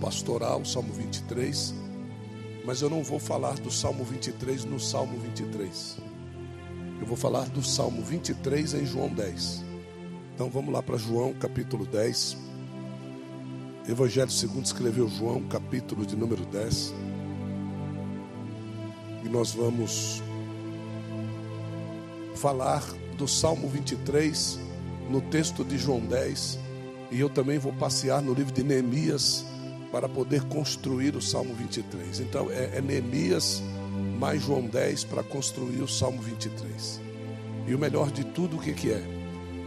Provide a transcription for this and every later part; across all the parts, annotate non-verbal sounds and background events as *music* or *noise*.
pastoral, Salmo 23, mas eu não vou falar do Salmo 23 no Salmo 23. Eu vou falar do Salmo 23 em João 10. Então vamos lá para João, capítulo 10. Evangelho segundo escreveu João, capítulo de número 10. E nós vamos falar do Salmo 23 no texto de João 10 e eu também vou passear no livro de Neemias para poder construir o Salmo 23. Então é, é Neemias mais João 10 para construir o Salmo 23. E o melhor de tudo, o que, que é?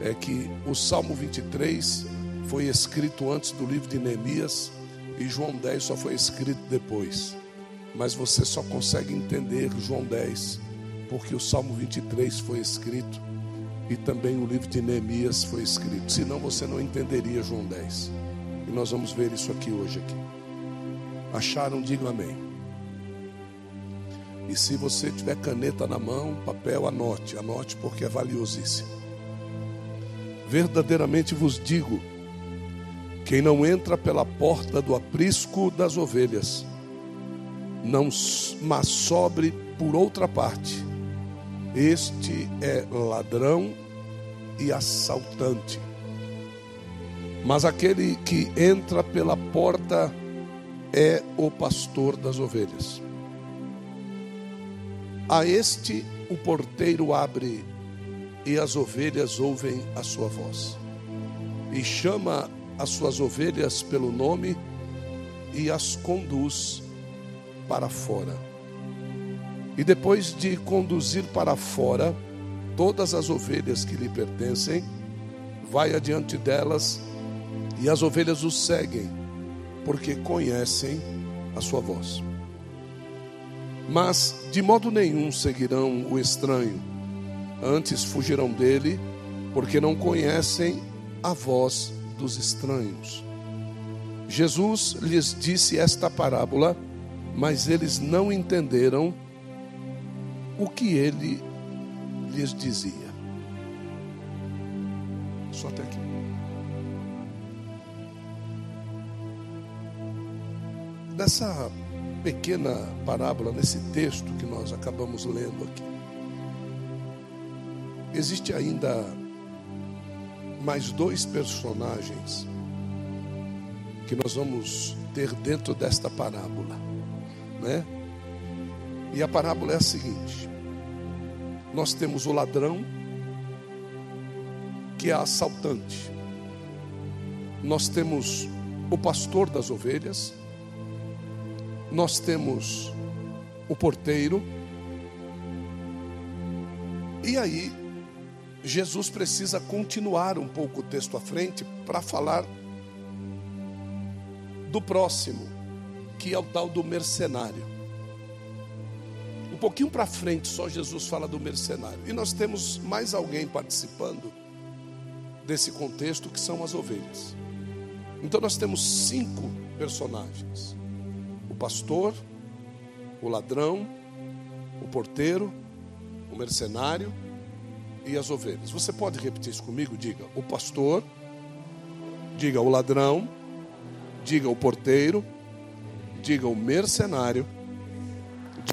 É que o Salmo 23 foi escrito antes do livro de Neemias e João 10 só foi escrito depois. Mas você só consegue entender João 10 porque o Salmo 23 foi escrito e também o livro de Neemias foi escrito. Senão você não entenderia João 10. Nós vamos ver isso aqui hoje aqui. Acharam? Digam amém. E se você tiver caneta na mão, papel, anote, anote porque é valiosíssimo. Verdadeiramente vos digo: quem não entra pela porta do aprisco das ovelhas, não mas sobre por outra parte, este é ladrão e assaltante. Mas aquele que entra pela porta é o pastor das ovelhas. A este o porteiro abre e as ovelhas ouvem a sua voz. E chama as suas ovelhas pelo nome e as conduz para fora. E depois de conduzir para fora todas as ovelhas que lhe pertencem, vai adiante delas e as ovelhas o seguem, porque conhecem a sua voz. Mas de modo nenhum seguirão o estranho, antes fugirão dele, porque não conhecem a voz dos estranhos. Jesus lhes disse esta parábola, mas eles não entenderam o que ele lhes dizia. Só até aqui. Nessa pequena parábola, nesse texto que nós acabamos lendo aqui, existe ainda mais dois personagens que nós vamos ter dentro desta parábola, né? E a parábola é a seguinte: nós temos o ladrão, que é assaltante, nós temos o pastor das ovelhas, nós temos o porteiro, e aí Jesus precisa continuar um pouco o texto à frente para falar do próximo, que é o tal do mercenário pouquinho para frente, só Jesus fala do mercenário. E nós temos mais alguém participando desse contexto que são as ovelhas. Então nós temos cinco personagens: pastor, o ladrão, o porteiro, o mercenário e as ovelhas. Você pode repetir isso comigo? Diga o pastor, diga o ladrão, diga o porteiro, diga o mercenário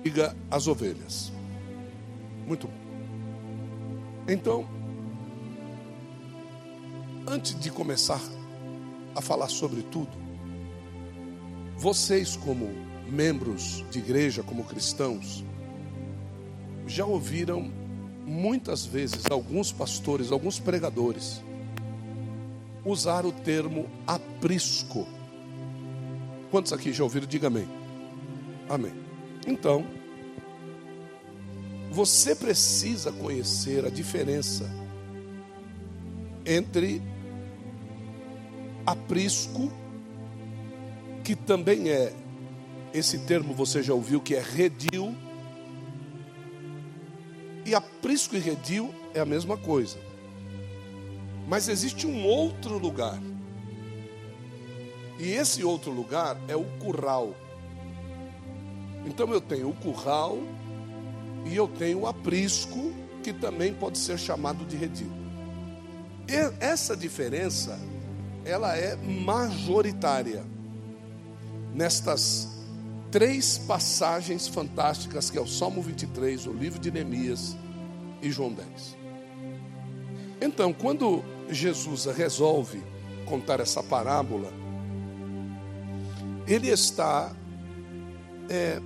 diga as ovelhas. Muito bom. Então, antes de começar a falar sobre tudo, vocês, como membros de igreja, como cristãos, já ouviram muitas vezes alguns pastores, alguns pregadores, usar o termo aprisco. Quantos aqui já ouviram? Diga amém. Amém. Então, você precisa conhecer a diferença entre aprisco, que também é, esse termo você já ouviu, que é redil, e aprisco e redil é a mesma coisa. Mas existe um outro lugar. E esse outro lugar é o curral. Então eu tenho o curral e eu tenho o aprisco, que também pode ser chamado de redil. E essa diferença, ela é majoritária. Nestas três passagens fantásticas que é o Salmo 23, o livro de Neemias e João 10. Então, quando Jesus resolve contar essa parábola, ele está é,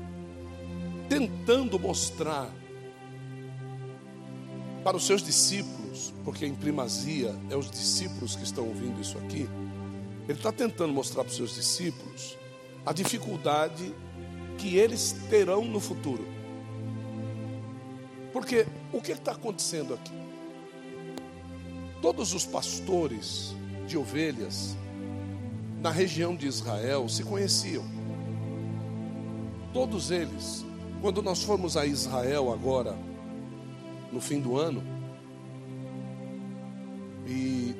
tentando mostrar para os seus discípulos, porque em primazia é os discípulos que estão ouvindo isso aqui, ele está tentando mostrar para os seus discípulos a dificuldade que eles terão no futuro. Porque o que está acontecendo aqui? Todos os pastores de ovelhas na região de Israel se conheciam. Todos eles. Quando nós formos a Israel agora, no fim do ano, e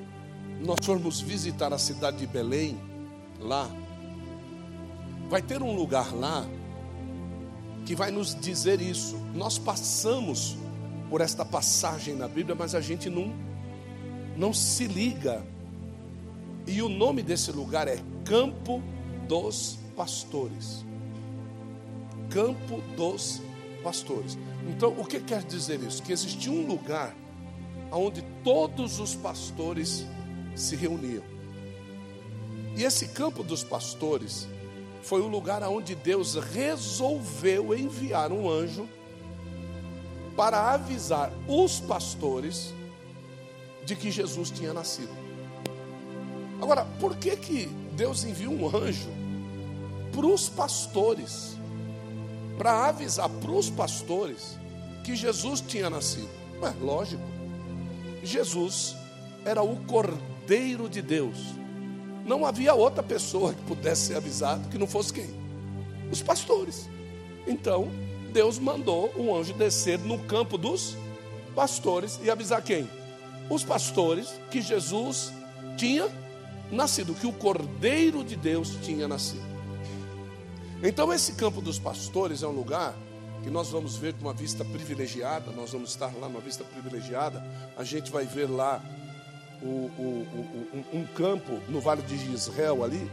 nós formos visitar a cidade de Belém, lá, vai ter um lugar lá que vai nos dizer isso. Nós passamos por esta passagem na Bíblia, mas a gente não, não se liga. E o nome desse lugar é Campo dos Pastores. Campo dos Pastores. Então, o que quer dizer isso? Que existia um lugar onde todos os pastores se reuniam. E esse campo dos pastores foi o lugar onde Deus resolveu enviar um anjo para avisar os pastores de que Jesus tinha nascido. Agora, por que que Deus enviou um anjo para os pastores? Para avisar para os pastores que Jesus tinha nascido. Ué, lógico. Jesus era o Cordeiro de Deus não havia outra pessoa que pudesse ser avisado que não fosse quem? Os pastores. Então, Deus mandou um anjo descer no campo dos pastores e avisar quem? Os pastores que Jesus tinha nascido, que o Cordeiro de Deus tinha nascido. Então, esse campo dos pastores é um lugar que nós vamos ver de uma vista privilegiada, nós vamos estar lá numa vista privilegiada, a gente vai ver lá o, um, um, campo no Vale de Israel ali,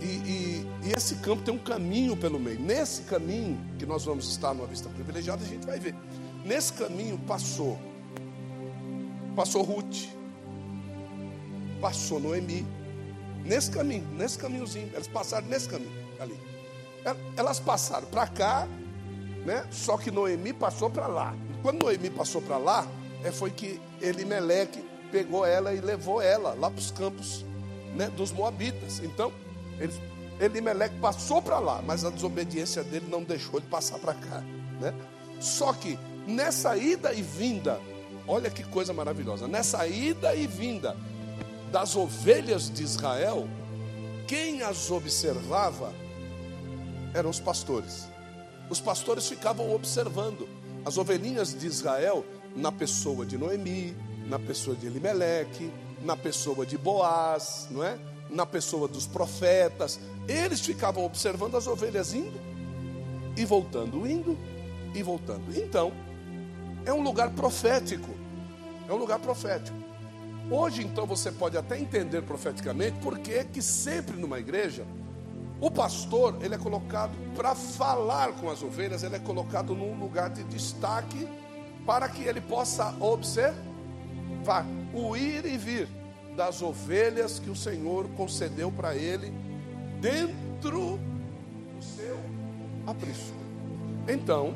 e, e, e, esse campo tem um caminho pelo meio. Nesse caminho, que nós vamos estar numa vista privilegiada, a gente vai ver. Nesse caminho passou, passou Ruth, passou Noemi. Nesse caminho, nesse caminhozinho, elas passaram nesse caminho ali. Elas passaram para cá, né? Só que Noemi passou para lá. Quando Noemi passou para lá, é, foi que Elimeleque pegou ela e levou ela lá para os campos né, dos Moabitas. Então, ele, Elimelec passou para lá, mas a desobediência dele não deixou ele passar para cá. Né? Só que nessa ida e vinda, olha que coisa maravilhosa, nessa ida e vinda das ovelhas de Israel, quem as observava eram os pastores. Os pastores ficavam observando as ovelhinhas de Israel na pessoa de Noemi, na pessoa de Elimeleque, na pessoa de Boaz, não é? Na pessoa dos profetas. Eles ficavam observando as ovelhas indo e voltando, indo e voltando. Então, é um lugar profético. É um lugar profético. Hoje, então, você pode até entender profeticamente porque que sempre numa igreja o pastor, ele é colocado para falar com as ovelhas, ele é colocado num lugar de destaque para que ele possa observar vá o ir e vir das ovelhas que o Senhor concedeu para ele dentro do seu aprisco. Então,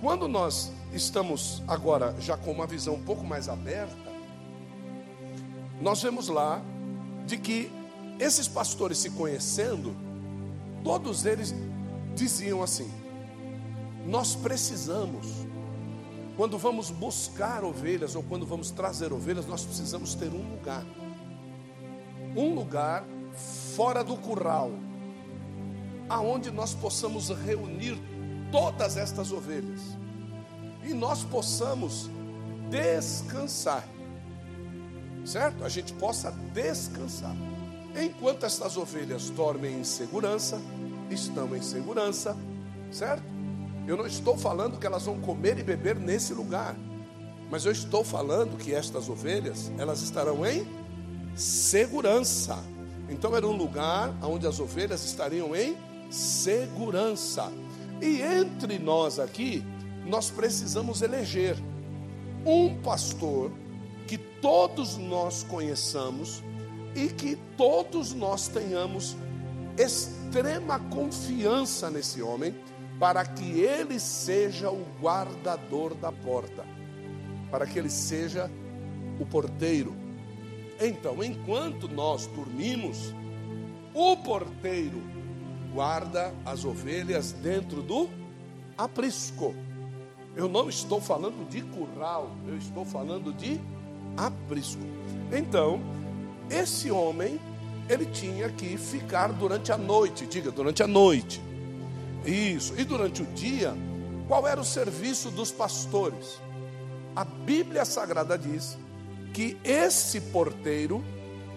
quando nós estamos agora já com uma visão um pouco mais aberta, nós vemos lá de que esses pastores se conhecendo, todos eles diziam assim: nós precisamos quando vamos buscar ovelhas ou quando vamos trazer ovelhas, nós precisamos ter um lugar. Um lugar fora do curral, aonde nós possamos reunir todas estas ovelhas e nós possamos descansar. Certo? A gente possa descansar. Enquanto estas ovelhas dormem em segurança, estão em segurança, certo? Eu não estou falando que elas vão comer e beber nesse lugar, mas eu estou falando que estas ovelhas, elas estarão em segurança. Então era um lugar onde as ovelhas estariam em segurança. E entre nós aqui, nós precisamos eleger um pastor que todos nós conheçamos e que todos nós tenhamos extrema confiança nesse homem, para que ele seja o guardador da porta, para que ele seja o porteiro. Então, enquanto nós dormimos, o porteiro guarda as ovelhas dentro do aprisco. Eu não estou falando de curral, eu estou falando de aprisco. Então, esse homem, ele tinha que ficar durante a noite, diga, durante a noite. Isso. E durante o dia, qual era o serviço dos pastores? A Bíblia Sagrada diz que esse porteiro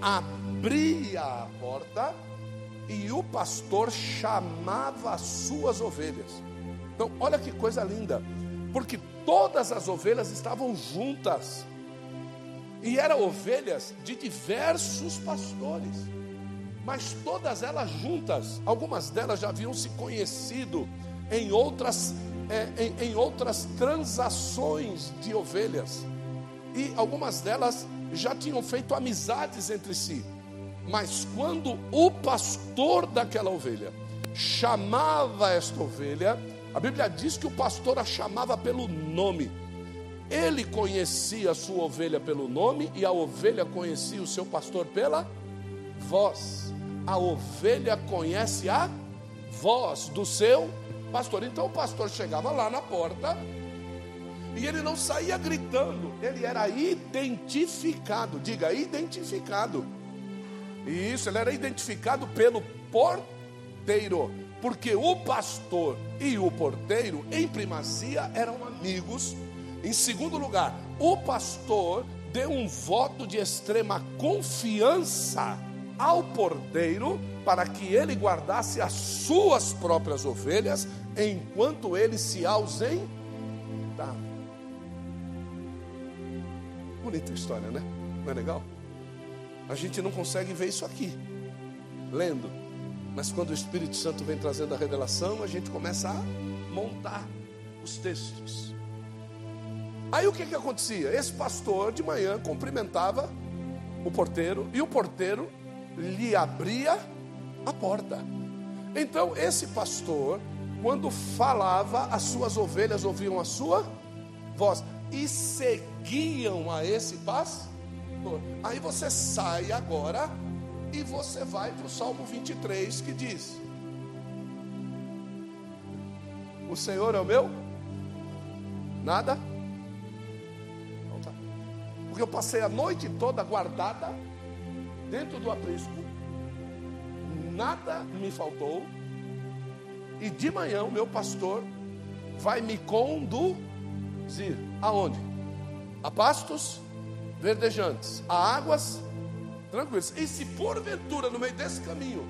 abria a porta e o pastor chamava as suas ovelhas. Então, olha que coisa linda porque todas as ovelhas estavam juntas. E eram ovelhas de diversos pastores, mas todas elas juntas. Algumas delas já haviam se conhecido em outras, é, em, em outras transações de ovelhas, e algumas delas já tinham feito amizades entre si. Mas quando o pastor daquela ovelha chamava esta ovelha, a Bíblia diz que o pastor a chamava pelo nome. Ele conhecia a sua ovelha pelo nome e a ovelha conhecia o seu pastor pela voz. A ovelha conhece a voz do seu pastor. Então o pastor chegava lá na porta e ele não saía gritando, ele era identificado. Diga, identificado. Isso, ele era identificado pelo porteiro porque o pastor e o porteiro, em primazia, eram amigos. Em segundo lugar, o pastor deu um voto de extrema confiança ao porteiro para que ele guardasse as suas próprias ovelhas enquanto ele se ausentava. Bonita história, né? Não é legal? A gente não consegue ver isso aqui, lendo. Mas quando o Espírito Santo vem trazendo a revelação, a gente começa a montar os textos. Aí o que, que acontecia? Esse pastor de manhã cumprimentava o porteiro e o porteiro lhe abria a porta. Então esse pastor, quando falava, as suas ovelhas ouviam a sua voz e seguiam a esse pastor. Aí você sai agora e você vai para o Salmo 23 que diz: O Senhor é o meu? Nada? Então tá. Porque eu passei a noite toda guardada dentro do aprisco, nada me faltou, e de manhã o meu pastor vai me conduzir aonde? A pastos verdejantes, a águas Tranquilos. E se porventura no meio desse caminho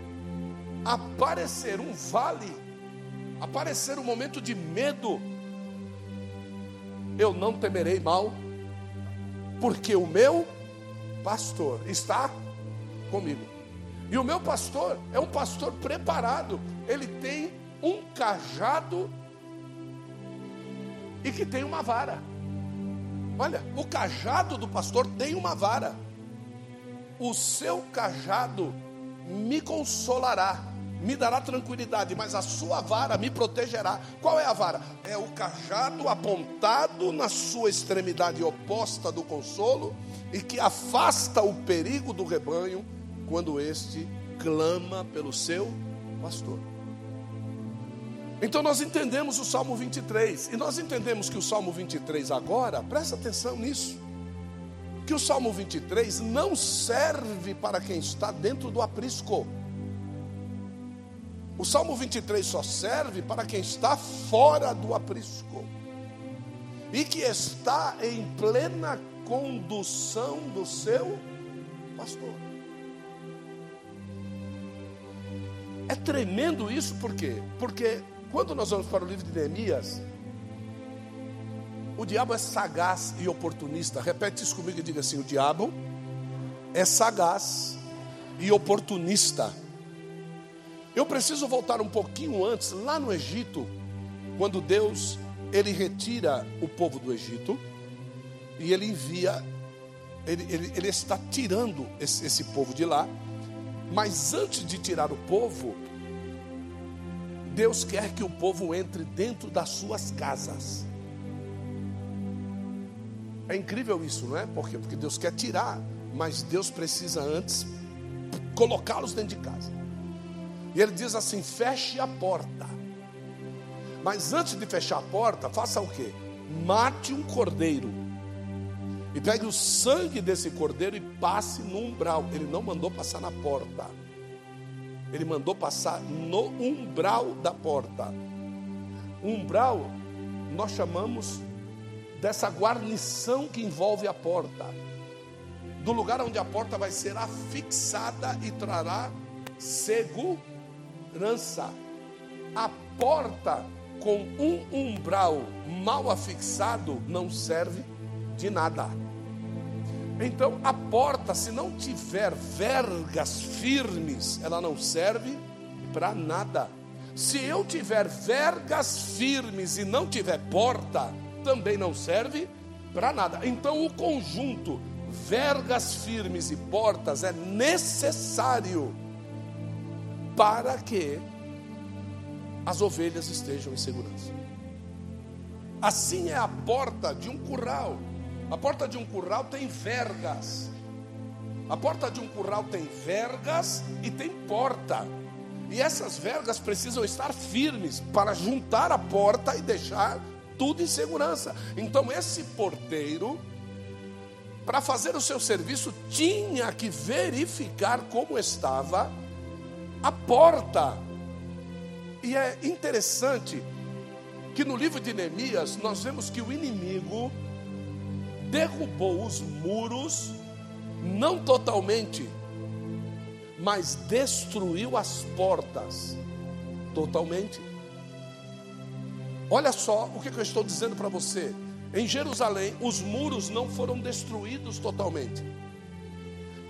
aparecer um vale, aparecer um momento de medo, eu não temerei mal, porque o meu pastor está comigo. E o meu pastor é um pastor preparado, ele tem um cajado e que tem uma vara. Olha, o cajado do pastor tem uma vara o seu cajado me consolará, me dará tranquilidade, mas a sua vara me protegerá. Qual é a vara? É o cajado apontado na sua extremidade oposta do consolo e que afasta o perigo do rebanho quando este clama pelo seu pastor. Então nós entendemos o Salmo 23, e nós entendemos que o Salmo 23 agora, presta atenção nisso que o Salmo 23 não serve para quem está dentro do aprisco. O Salmo 23 só serve para quem está fora do aprisco e que está em plena condução do seu pastor. É tremendo isso, por quê? Porque quando nós vamos para o livro de Neemias, o diabo é sagaz e oportunista. Repete isso comigo e diga assim: o diabo é sagaz e oportunista. Eu preciso voltar um pouquinho antes, lá no Egito, quando Deus ele retira o povo do Egito e ele envia, ele, ele, ele está tirando esse, esse povo de lá, mas antes de tirar o povo, Deus quer que o povo entre dentro das suas casas. É incrível isso, não é? Porque, porque Deus quer tirar, mas Deus precisa antes colocá-los dentro de casa. E ele diz assim: feche a porta. Mas antes de fechar a porta, faça o que? Mate um cordeiro. E pegue o sangue desse cordeiro e passe no umbral. Ele não mandou passar na porta. Ele mandou passar no umbral da porta. Umbral, nós chamamos dessa guarnição que envolve a porta. Do lugar onde a porta vai ser afixada e trará segurança. A porta com um umbral mal afixado não serve de nada. Então, a porta, se não tiver vergas firmes, ela não serve para nada. Se eu tiver vergas firmes e não tiver porta, também não serve para nada. Então, o conjunto vergas firmes e portas é necessário para que as ovelhas estejam em segurança. Assim é a porta de um curral. A porta de um curral tem vergas. A porta de um curral tem vergas e tem porta. E essas vergas precisam estar firmes para juntar a porta e deixar tudo em segurança. Então, esse porteiro, para fazer o seu serviço, tinha que verificar como estava a porta. E é interessante que no livro de Neemias nós vemos que o inimigo derrubou os muros, não totalmente, mas destruiu as portas totalmente. Olha só o que eu estou dizendo para você. Em Jerusalém, os muros não foram destruídos totalmente.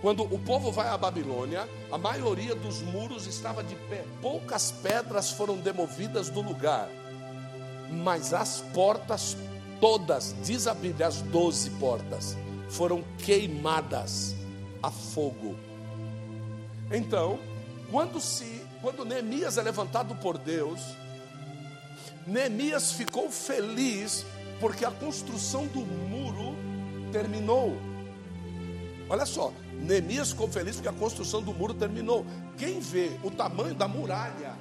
Quando o povo vai à Babilônia, a maioria dos muros estava de pé, poucas pedras foram demovidas do lugar, mas as portas todas, diz a Bíblia, as doze portas foram queimadas a fogo. Então, quando se, quando Neemias é levantado por Deus, Neemias ficou feliz porque a construção do muro terminou. Olha só, Neemias ficou feliz porque a construção do muro terminou. Quem vê o tamanho da muralha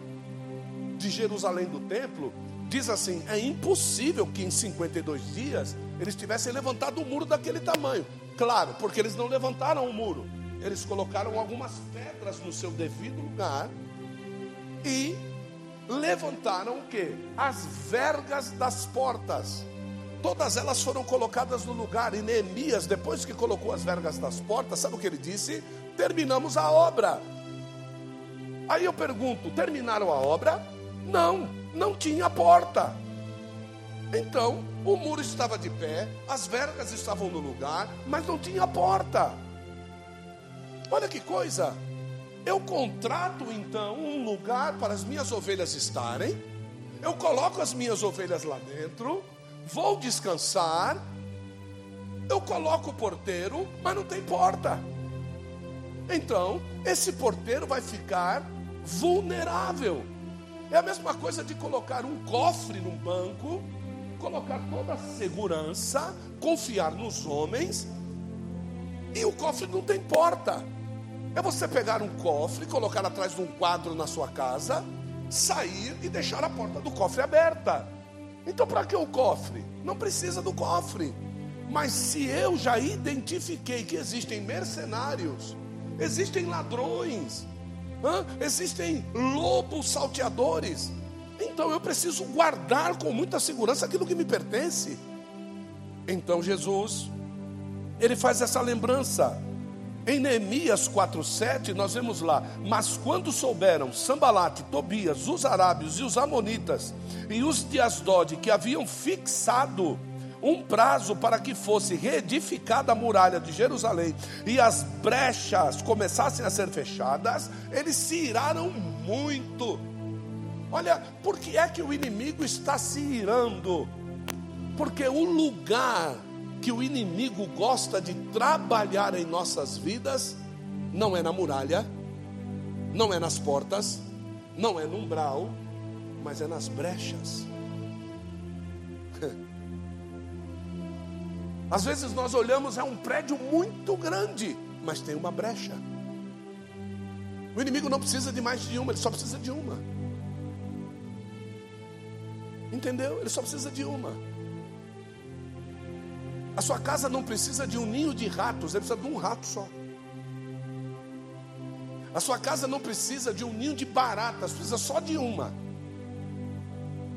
de Jerusalém do templo, diz assim: é impossível que em 52 dias eles tivessem levantado um muro daquele tamanho. Claro, porque eles não levantaram o muro, eles colocaram algumas pedras no seu devido lugar e levantaram o que? As vergas das portas. Todas elas foram colocadas no lugar. E Neemias, depois que colocou as vergas das portas, sabe o que ele disse? Terminamos a obra. Aí eu pergunto: terminaram a obra? Não não tinha porta. Então, o muro estava de pé, as vergas estavam no lugar, mas não tinha porta. Olha que coisa! Eu contrato então um lugar para as minhas ovelhas estarem, eu coloco as minhas ovelhas lá dentro, vou descansar, eu coloco o porteiro, mas não tem porta. Então, esse porteiro vai ficar vulnerável. É a mesma coisa de colocar um cofre num banco, colocar toda a segurança, confiar nos homens, e o cofre não tem porta. É você pegar um cofre, colocar atrás de um quadro na sua casa, sair e deixar a porta do cofre aberta. Então, para que o cofre? Não precisa do cofre. Mas se eu já identifiquei que existem mercenários, existem ladrões, Hã? Existem lobos salteadores. Então eu preciso guardar com muita segurança aquilo que me pertence. Então Jesus, ele faz essa lembrança. Em Neemias 4,7, nós vemos lá: Mas quando souberam Sambalate, Tobias, os arábios e os amonitas, e os de Asdod, que haviam fixado um prazo para que fosse reedificada a muralha de Jerusalém e as brechas começassem a ser fechadas, eles se iraram muito. Olha, por que é que o inimigo está se irando? Porque o lugar que o inimigo gosta de trabalhar em nossas vidas não é na muralha, não é nas portas, não é no umbral, mas é nas brechas. Às vezes nós olhamos, é um prédio muito grande, mas tem uma brecha. O inimigo não precisa de mais de uma, ele só precisa de uma. Entendeu? Ele só precisa de uma. A sua casa não precisa de um ninho de ratos, ele precisa de um rato só. A sua casa não precisa de um ninho de baratas, precisa só de uma.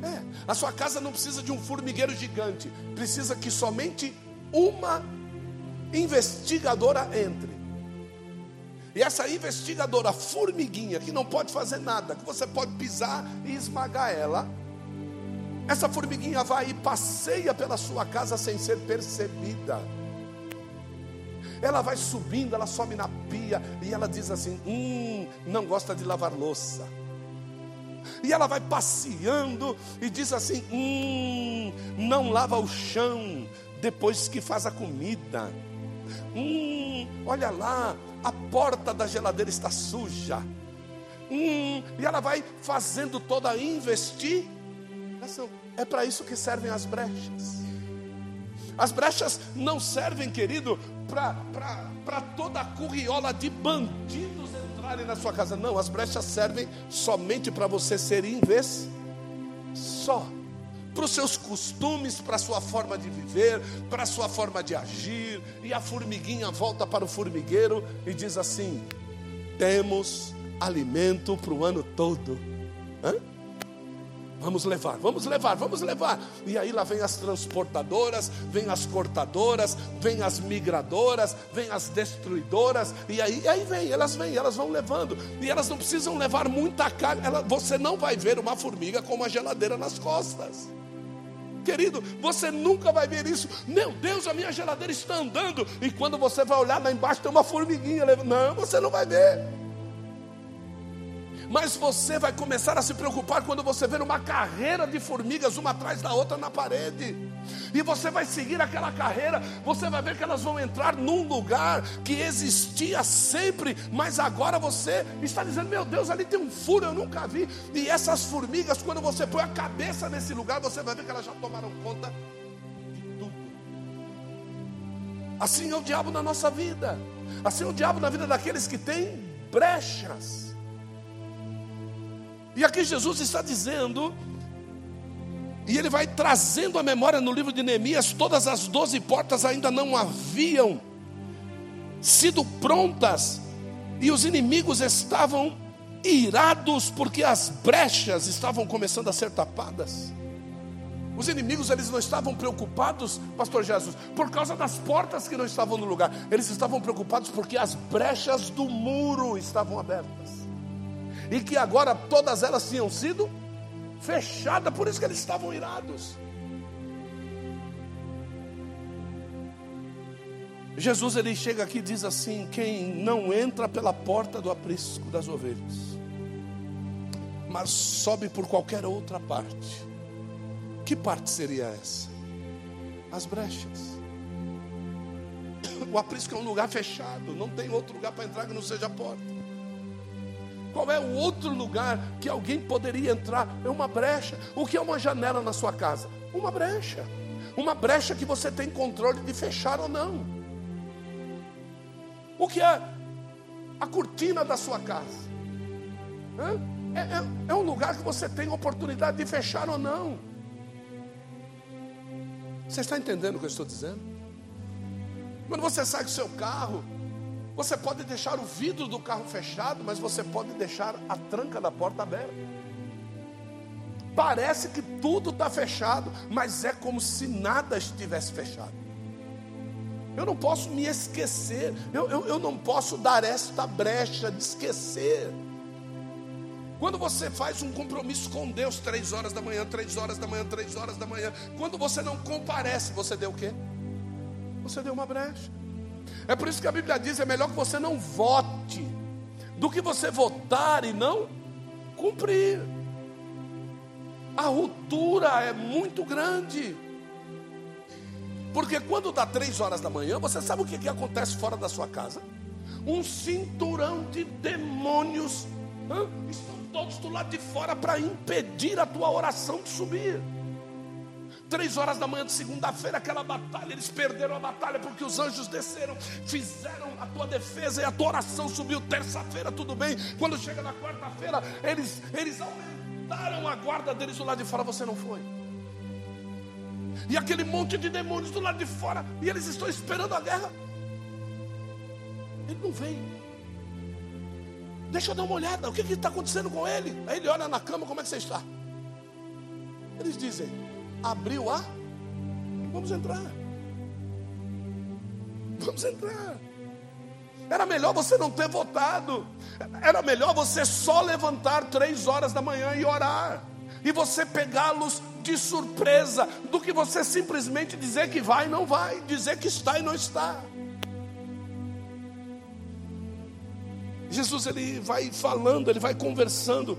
É, a sua casa não precisa de um formigueiro gigante, precisa que somente uma investigadora entre. E essa investigadora formiguinha, que não pode fazer nada, que você pode pisar e esmagar ela, essa formiguinha vai e passeia pela sua casa sem ser percebida. Ela vai subindo, ela sobe na pia e ela diz assim: Hum, não gosta de lavar louça. E ela vai passeando e diz assim: Hum, não lava o chão, depois que faz a comida. Hum, olha lá, a porta da geladeira está suja. Hum, e ela vai fazendo toda a investigação. É para isso que servem as brechas. As brechas não servem, querido, para toda a curriola de bandidos entrarem na sua casa. Não, as brechas servem somente para você ser invés só para os seus costumes, para a sua forma de viver, para a sua forma de agir, e a formiguinha volta para o formigueiro e diz assim: temos alimento para o ano todo. Hã? Vamos levar, vamos levar, vamos levar. E aí lá vem as transportadoras, vem as cortadoras, vem as migradoras, vem as destruidoras. E aí, aí vem, elas vêm, elas vão levando. E elas não precisam levar muita carga. Ela, você não vai ver uma formiga com uma geladeira nas costas. Querido, você nunca vai ver isso. Meu Deus, a minha geladeira está andando. E quando você vai olhar lá embaixo, tem uma formiguinha. Não, você não vai ver. Mas você vai começar a se preocupar quando você ver uma carreira de formigas, uma atrás da outra na parede. E você vai seguir aquela carreira, você vai ver que elas vão entrar num lugar que existia sempre, mas agora você está dizendo: Meu Deus, ali tem um furo, eu nunca vi. E essas formigas, quando você põe a cabeça nesse lugar, você vai ver que elas já tomaram conta de tudo. Assim é o diabo na nossa vida, assim é o diabo na vida daqueles que têm brechas. E aqui Jesus está dizendo, e ele vai trazendo a memória no livro de Neemias, todas as doze portas ainda não haviam sido prontas, e os inimigos estavam irados porque as brechas estavam começando a ser tapadas. Os inimigos eles não estavam preocupados, pastor Jesus, por causa das portas que não estavam no lugar. Eles estavam preocupados porque as brechas do muro estavam abertas e que agora todas elas tinham sido fechadas, por isso que eles estavam irados. Jesus ele chega aqui e diz assim: quem não entra pela porta do aprisco das ovelhas, mas sobe por qualquer outra parte. Que parte seria essa? As brechas. O aprisco é um lugar fechado, não tem outro lugar para entrar que não seja a porta. Qual é o outro lugar que alguém poderia entrar? É uma brecha. O que é uma janela na sua casa? Uma brecha. Uma brecha que você tem controle de fechar ou não. O que é a cortina da sua casa? É, é, é um lugar que você tem oportunidade de fechar ou não. Você está entendendo o que eu estou dizendo? Quando você sai com seu carro, você pode deixar o vidro do carro fechado, mas você pode deixar a tranca da porta aberta. Parece que tudo está fechado, mas é como se nada estivesse fechado. Eu não posso me esquecer, eu, eu, eu não posso dar esta brecha de esquecer. Quando você faz um compromisso com Deus, três horas da manhã, três horas da manhã, três horas da manhã, quando você não comparece, você deu o quê? Você deu uma brecha. É por isso que a Bíblia diz: é melhor que você não vote, do que você votar e não cumprir. A ruptura é muito grande. Porque quando dá três horas da manhã, você sabe o que, que acontece fora da sua casa? Um cinturão de demônios estão todos do lado de fora para impedir a tua oração de subir. Três horas da manhã de segunda-feira, aquela batalha, eles perderam a batalha porque os anjos desceram, fizeram a tua defesa e a tua oração subiu. Terça-feira, tudo bem. Quando chega na quarta-feira, eles, eles aumentaram a guarda deles do lado de fora, você não foi. E aquele monte de demônios do lado de fora, e eles estão esperando a guerra. Ele não vem. Deixa eu dar uma olhada, o que está acontecendo com ele? Aí ele olha na cama, como é que você está? Eles dizem, abriu a. Vamos entrar. Vamos entrar. Era melhor você não ter votado. Era melhor você só levantar três horas da manhã e orar. E você pegá-los de surpresa, do que você simplesmente dizer que vai e não vai, dizer que está e não está. Jesus ele vai falando, ele vai conversando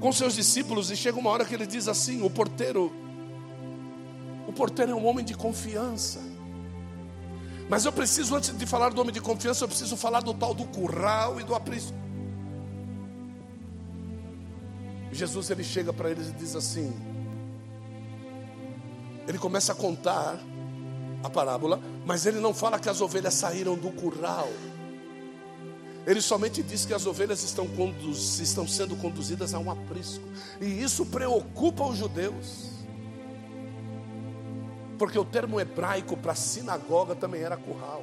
com seus discípulos e chega uma hora que ele diz assim: o porteiro porteiro é um homem de confiança. Mas eu preciso, antes de falar do homem de confiança, eu preciso falar do tal do curral e do aprisco. Jesus ele chega para eles e diz assim: ele começa a contar a parábola, mas ele não fala que as ovelhas saíram do curral. Ele somente diz que as ovelhas estão, conduz, estão sendo conduzidas a um aprisco, e isso preocupa os judeus. Porque o termo hebraico para sinagoga também era curral.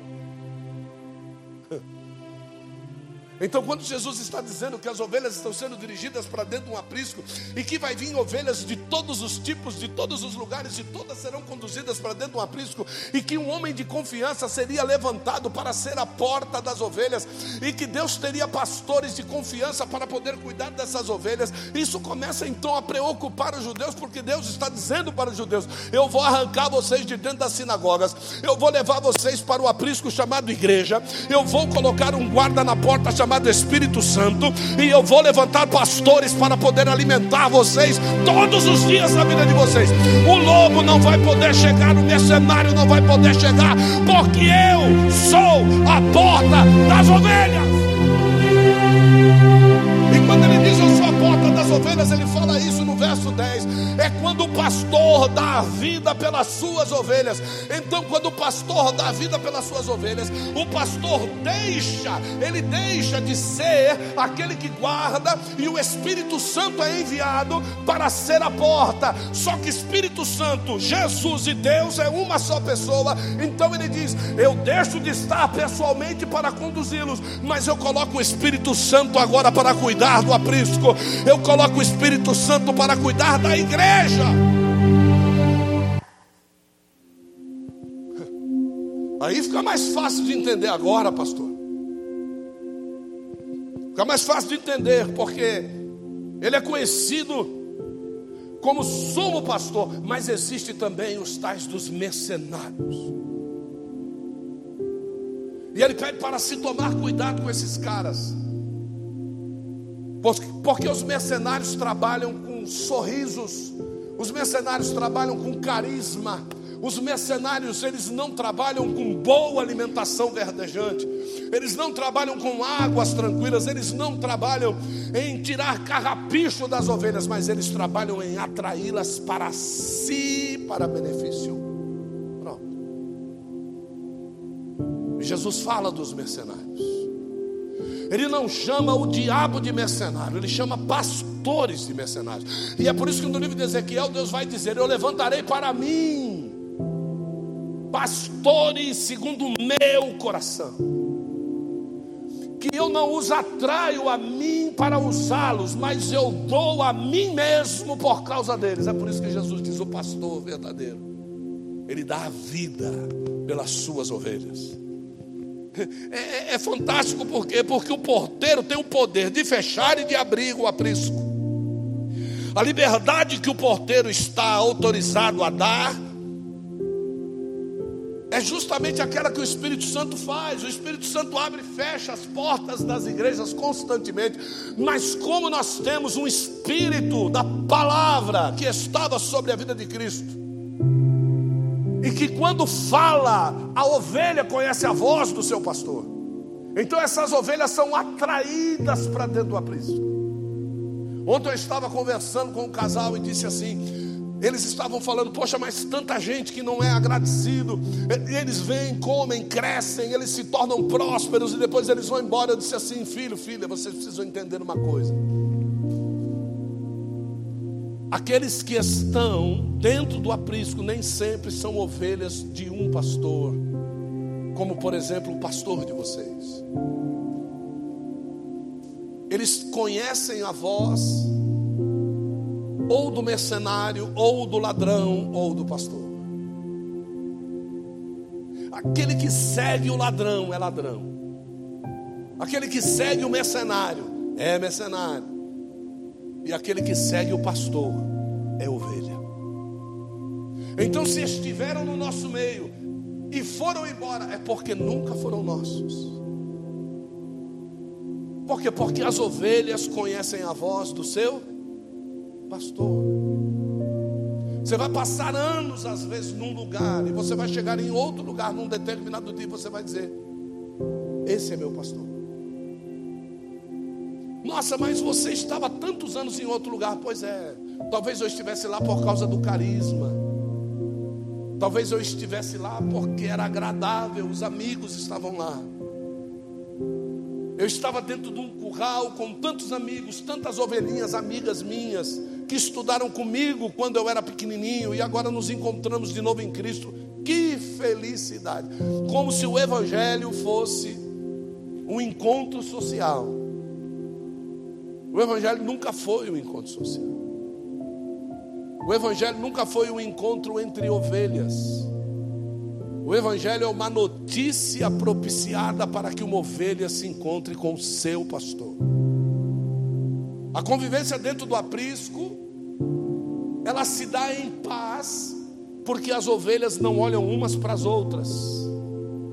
Então, quando Jesus está dizendo que as ovelhas estão sendo dirigidas para dentro de um aprisco e que vai vir ovelhas de todos os tipos, de todos os lugares, e todas serão conduzidas para dentro de um aprisco, e que um homem de confiança seria levantado para ser a porta das ovelhas, e que Deus teria pastores de confiança para poder cuidar dessas ovelhas, isso começa então a preocupar os judeus, porque Deus está dizendo para os judeus: Eu vou arrancar vocês de dentro das sinagogas, eu vou levar vocês para o aprisco chamado igreja, eu vou colocar um guarda na porta chamado chamado Espírito Santo, e eu vou levantar pastores para poder alimentar vocês todos os dias na vida de vocês. O lobo não vai poder chegar, o mercenário não vai poder chegar, porque eu sou a porta das ovelhas. E quando ele diz eu sou a porta das ovelhas, ele fala isso no verso 10 é quando pastor dá a vida pelas suas ovelhas. Então, quando o pastor dá a vida pelas suas ovelhas, o pastor deixa, ele deixa de ser aquele que guarda, e o Espírito Santo é enviado para ser a porta. Só que Espírito Santo, Jesus e Deus é uma só pessoa. Então ele diz: Eu deixo de estar pessoalmente para conduzi-los, mas eu coloco o Espírito Santo agora para cuidar do aprisco. Eu coloco o Espírito Santo para cuidar da igreja Aí fica mais fácil de entender agora, pastor. Fica mais fácil de entender, porque ele é conhecido como sumo pastor, mas existe também os tais dos mercenários. E ele pede para se tomar cuidado com esses caras. Porque os mercenários trabalham com sorrisos, os mercenários trabalham com carisma, os mercenários eles não trabalham com boa alimentação verdejante, eles não trabalham com águas tranquilas, eles não trabalham em tirar carrapicho das ovelhas, mas eles trabalham em atraí-las para si, para benefício próprio. Jesus fala dos mercenários. Ele não chama o diabo de mercenário, ele chama pastores de mercenários. E é por isso que no livro de Ezequiel Deus vai dizer: Eu levantarei para mim pastores segundo o meu coração. Que eu não os atraio a mim para usá-los, mas eu dou a mim mesmo por causa deles. É por isso que Jesus diz: o pastor verdadeiro, ele dá a vida pelas suas ovelhas. É, é, é fantástico por quê? Porque o porteiro tem o poder de fechar e de abrir o aprisco. A liberdade que o porteiro está autorizado a dar é justamente aquela que o Espírito Santo faz. O Espírito Santo abre e fecha as portas das igrejas constantemente. Mas como nós temos um espírito da palavra que estava sobre a vida de Cristo, e que quando fala, a ovelha conhece a voz do seu pastor. Então essas ovelhas são atraídas para dentro do aprisco. Ontem eu estava conversando com um casal e disse assim: eles estavam falando, poxa, mas tanta gente que não é agradecido. Eles vêm, comem, crescem, eles se tornam prósperos e depois eles vão embora. Eu disse assim, filho, filha, vocês precisam entender uma coisa. Aqueles que estão dentro do aprisco nem sempre são ovelhas de um pastor, como por exemplo o pastor de vocês. Eles conhecem a voz ou do mercenário, ou do ladrão, ou do pastor. Aquele que segue o ladrão é ladrão. Aquele que segue o mercenário é mercenário. E aquele que segue o pastor é ovelha. Então, se estiveram no nosso meio e foram embora, é porque nunca foram nossos. Por quê? Porque as ovelhas conhecem a voz do seu pastor. Você vai passar anos, às vezes, num lugar, e você vai chegar em outro lugar, num determinado dia, e você vai dizer: Esse é meu pastor. Nossa, mas você estava tantos anos em outro lugar. Pois é, talvez eu estivesse lá por causa do carisma. Talvez eu estivesse lá porque era agradável, os amigos estavam lá. Eu estava dentro de um curral com tantos amigos, tantas ovelhinhas, amigas minhas, que estudaram comigo quando eu era pequenininho e agora nos encontramos de novo em Cristo. Que felicidade! Como se o Evangelho fosse um encontro social. O Evangelho nunca foi um encontro social. O Evangelho nunca foi um encontro entre ovelhas. O Evangelho é uma notícia propiciada para que uma ovelha se encontre com o seu pastor. A convivência dentro do aprisco, ela se dá em paz, porque as ovelhas não olham umas para as outras,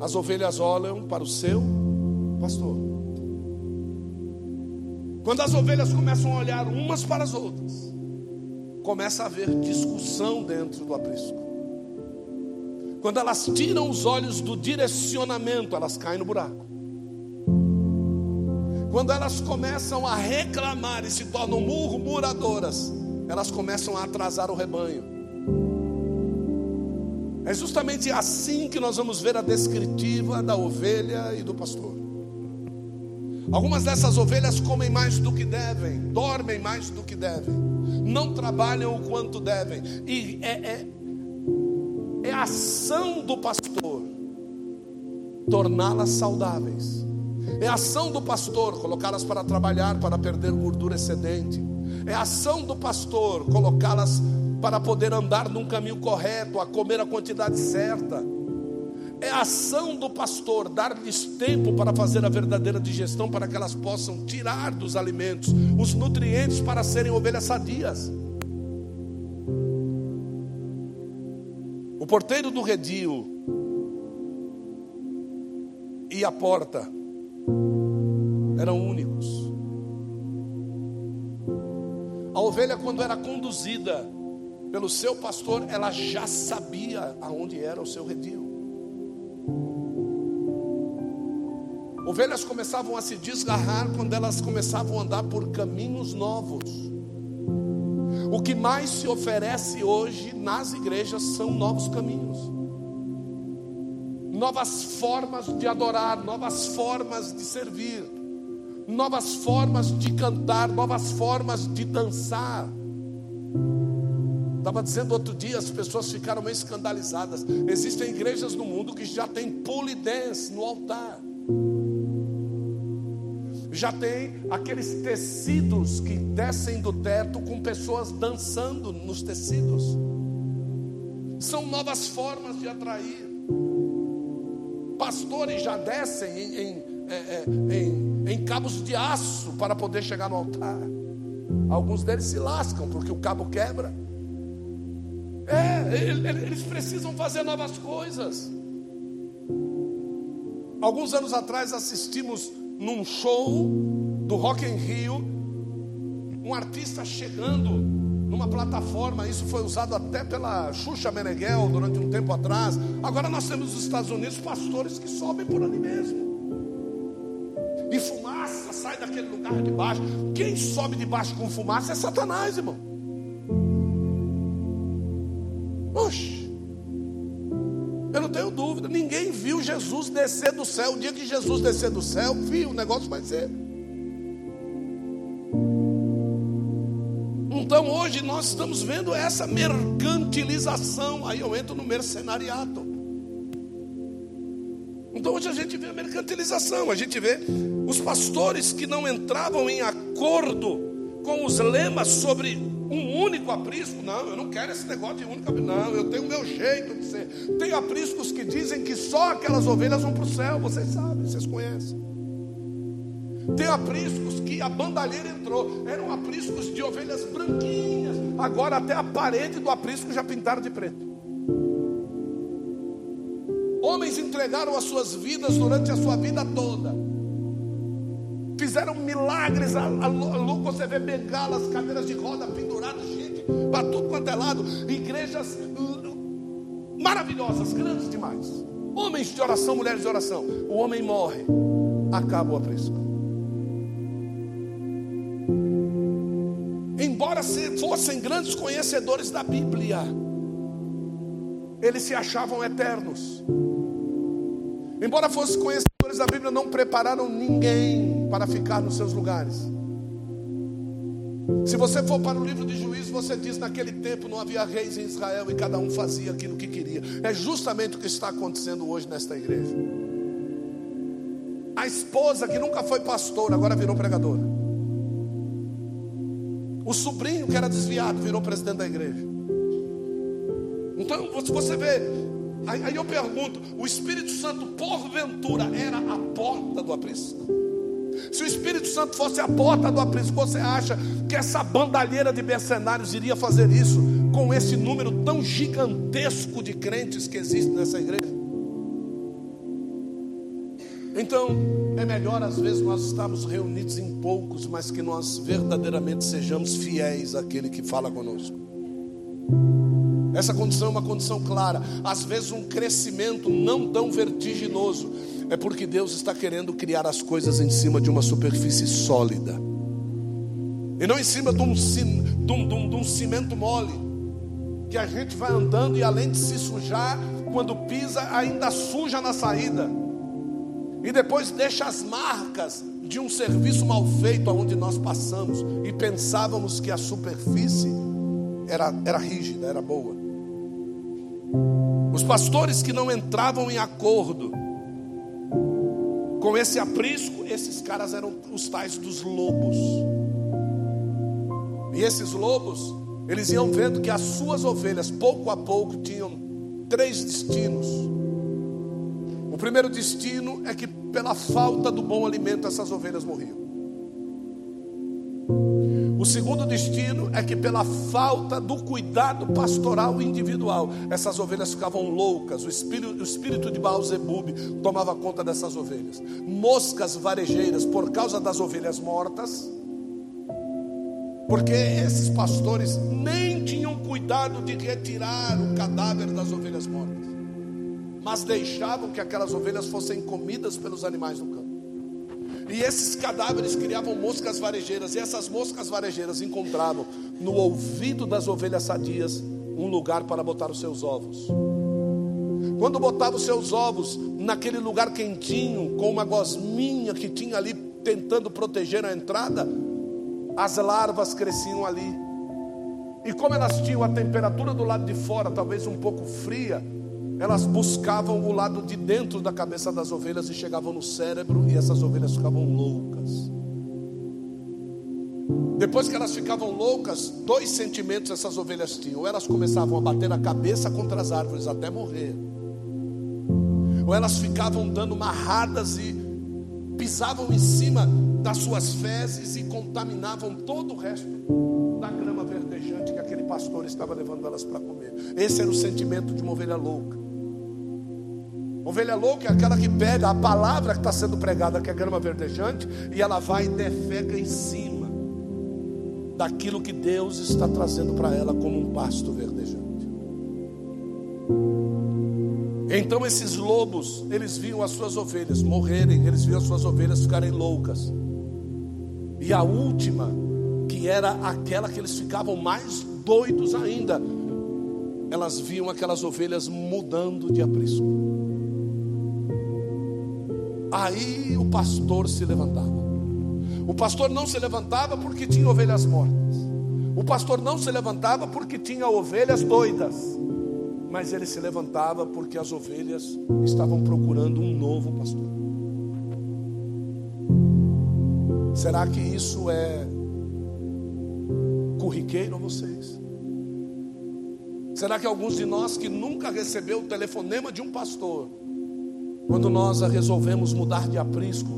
as ovelhas olham para o seu pastor. Quando as ovelhas começam a olhar umas para as outras, começa a haver discussão dentro do aprisco. Quando elas tiram os olhos do direcionamento, elas caem no buraco. Quando elas começam a reclamar e se tornam murmuradoras, elas começam a atrasar o rebanho. É justamente assim que nós vamos ver a descritiva da ovelha e do pastor. Algumas dessas ovelhas comem mais do que devem, dormem mais do que devem, não trabalham o quanto devem, e é, é, é a ação do pastor torná-las saudáveis. É a ação do pastor colocá-las para trabalhar, para perder gordura excedente. É a ação do pastor colocá-las para poder andar num caminho correto, a comer a quantidade certa. É a ação do pastor dar-lhes tempo para fazer a verdadeira digestão, para que elas possam tirar dos alimentos os nutrientes para serem ovelhas sadias. O porteiro do redil e a porta eram únicos. A ovelha, quando era conduzida pelo seu pastor, ela já sabia aonde era o seu redil. Ovelhas começavam a se desgarrar quando elas começavam a andar por caminhos novos. O que mais se oferece hoje nas igrejas são novos caminhos, novas formas de adorar, novas formas de servir novas formas de cantar, novas formas de dançar. Estava dizendo outro dia, as pessoas ficaram meio escandalizadas. Existem igrejas no mundo que já tem pole dance no altar. Já tem aqueles tecidos que descem do teto com pessoas dançando nos tecidos. São novas formas de atrair. Pastores já descem em, em é, é, em, em cabos de aço para poder chegar no altar. Alguns deles se lascam porque o cabo quebra. É, eles precisam fazer novas coisas. Alguns anos atrás assistimos num show do Rock in Rio um artista chegando numa plataforma, isso foi usado até pela Xuxa Meneghel durante um tempo atrás. Agora nós temos nos Estados Unidos pastores que sobem por ali mesmo. E fumaça sai daquele lugar de baixo. Quem sobe de baixo com fumaça é Satanás, irmão. Oxe. Eu não tenho dúvida. Ninguém viu Jesus descer do céu. O dia que Jesus descer do céu, viu, o negócio vai ser. Então hoje nós estamos vendo essa mercantilização. Aí eu entro no mercenariato. Então hoje a gente vê a mercantilização, a gente vê os pastores que não entravam em acordo com os lemas sobre um único aprisco. Não, eu não quero esse negócio de único aprisco. Não, eu tenho o meu jeito de ser. Tem apriscos que dizem que só aquelas ovelhas vão para o céu. Vocês sabem, vocês conhecem. Tem apriscos que a bandalheira entrou, eram apriscos de ovelhas branquinhas. Agora até a parede do aprisco já pintaram de preto. Homens entregaram as suas vidas durante a sua vida toda. Fizeram milagres, a, a, a, você vê bengalas, cadeiras de roda penduradas, gente, para tudo quanto é lado, igrejas maravilhosas, grandes demais. Homens de oração, mulheres de oração. O homem morre, acaba o aprisco. Embora fossem grandes conhecedores da Bíblia, eles se achavam eternos. Embora fossem conhecedores da Bíblia, não prepararam ninguém para ficar nos seus lugares. Se você for para o livro de Juízes, você diz: naquele tempo não havia reis em Israel e cada um fazia aquilo que queria. É justamente o que está acontecendo hoje nesta igreja. A esposa que nunca foi pastora, agora virou pregadora. O sobrinho que era desviado virou presidente da igreja. Então, você vê, aí eu pergunto: o Espírito Santo, porventura, era a porta do aprisco? Se o Espírito Santo fosse a porta do aprisco, você acha que essa bandalheira de mercenários iria fazer isso com esse número tão gigantesco de crentes que existe nessa igreja? Então, é melhor às vezes nós estarmos reunidos em poucos, mas que nós verdadeiramente sejamos fiéis àquele que fala conosco. Essa condição é uma condição clara. Às vezes, um crescimento não tão vertiginoso é porque Deus está querendo criar as coisas em cima de uma superfície sólida e não em cima de um, de um, de um, de um cimento mole que a gente vai andando e além de se sujar, quando pisa, ainda suja na saída e depois deixa as marcas de um serviço mal feito aonde nós passamos e pensávamos que a superfície era, era rígida, era boa. Os pastores que não entravam em acordo com esse aprisco, esses caras eram os tais dos lobos. E esses lobos, eles iam vendo que as suas ovelhas, pouco a pouco, tinham três destinos primeiro destino é que, pela falta do bom alimento, essas ovelhas morriam. O segundo destino é que, pela falta do cuidado pastoral individual, essas ovelhas ficavam loucas. O espírito, o espírito de Baal-Zebub tomava conta dessas ovelhas. Moscas varejeiras, por causa das ovelhas mortas, porque esses pastores nem tinham cuidado de retirar o cadáver das ovelhas mortas mas deixavam que aquelas ovelhas fossem comidas pelos animais do campo. E esses cadáveres criavam moscas varejeiras, e essas moscas varejeiras encontravam no ouvido das ovelhas sadias um lugar para botar os seus ovos. Quando botava os seus ovos naquele lugar quentinho, com uma gosminha que tinha ali tentando proteger a entrada, as larvas cresciam ali. E como elas tinham a temperatura do lado de fora, talvez um pouco fria, elas buscavam o lado de dentro da cabeça das ovelhas e chegavam no cérebro e essas ovelhas ficavam loucas. Depois que elas ficavam loucas, dois sentimentos essas ovelhas tinham: ou elas começavam a bater a cabeça contra as árvores até morrer, ou elas ficavam dando marradas e pisavam em cima das suas fezes e contaminavam todo o resto da grama verdejante que aquele pastor estava levando elas para comer. Esse era o sentimento de uma ovelha louca. Ovelha louca é aquela que pega a palavra que está sendo pregada, que é grama verdejante, e ela vai e defega em cima daquilo que Deus está trazendo para ela como um pasto verdejante. Então esses lobos, eles viam as suas ovelhas morrerem, eles viam as suas ovelhas ficarem loucas. E a última, que era aquela que eles ficavam mais doidos ainda, elas viam aquelas ovelhas mudando de aprisco. Aí o pastor se levantava. O pastor não se levantava porque tinha ovelhas mortas. O pastor não se levantava porque tinha ovelhas doidas mas ele se levantava porque as ovelhas estavam procurando um novo pastor. Será que isso é corriqueiro a vocês? Será que alguns de nós que nunca recebeu o telefonema de um pastor, quando nós resolvemos mudar de aprisco,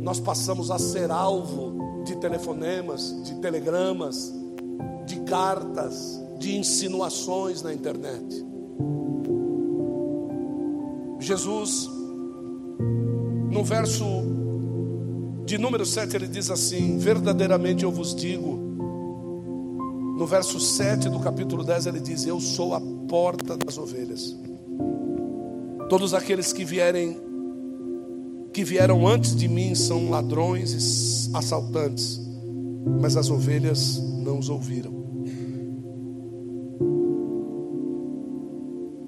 nós passamos a ser alvo de telefonemas, de telegramas, de cartas, de insinuações na internet. Jesus, no verso de número 7, ele diz assim: Verdadeiramente eu vos digo. No verso 7 do capítulo 10, ele diz: Eu sou a porta das ovelhas. Todos aqueles que vierem que vieram antes de mim são ladrões e assaltantes, mas as ovelhas não os ouviram.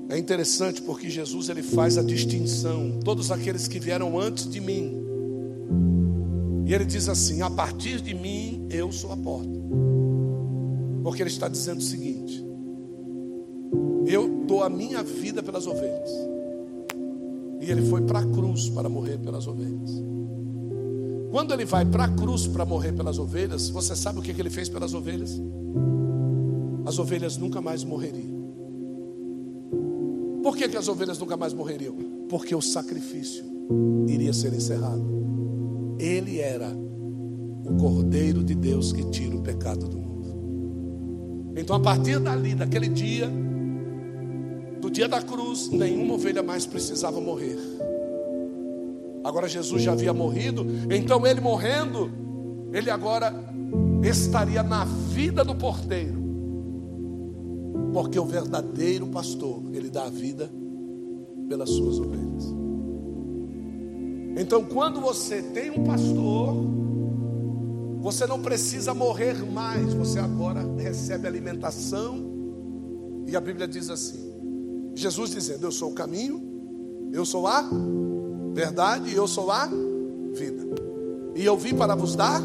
É interessante porque Jesus ele faz a distinção, todos aqueles que vieram antes de mim. E ele diz assim: a partir de mim eu sou a porta. Porque ele está dizendo o seguinte: eu dou a minha vida pelas ovelhas. E ele foi para a cruz para morrer pelas ovelhas. Quando ele vai para a cruz para morrer pelas ovelhas, você sabe o que, ele fez pelas ovelhas? As ovelhas nunca mais morreriam. Por que, que as ovelhas nunca mais morreriam? Porque o sacrifício iria ser encerrado. Ele era o Cordeiro de Deus que tira o pecado do mundo. Então, a partir dali, daquele dia, do dia da cruz, nenhuma ovelha mais precisava morrer. Agora Jesus já havia morrido, então ele morrendo, ele agora estaria na vida do porteiro. Porque o verdadeiro pastor, ele dá a vida pelas suas ovelhas. Então, quando você tem um pastor, você não precisa morrer mais, você agora recebe alimentação. E a Bíblia diz assim: Jesus dizendo: Eu sou o caminho, eu sou a verdade e eu sou a vida. E eu vim para vos dar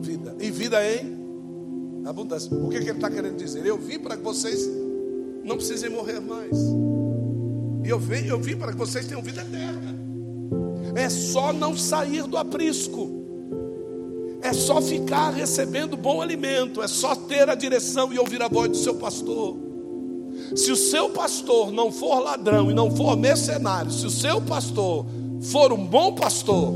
vida, e vida em abundância. O que, que ele está querendo dizer? Eu vim para que vocês não precisem morrer mais. E eu vim, eu vim para que vocês tenham vida eterna. É só não sair do aprisco. É só ficar recebendo bom alimento. É só ter a direção e ouvir a voz do seu pastor. Se o seu pastor não for ladrão e não for mercenário, se o seu pastor for um bom pastor,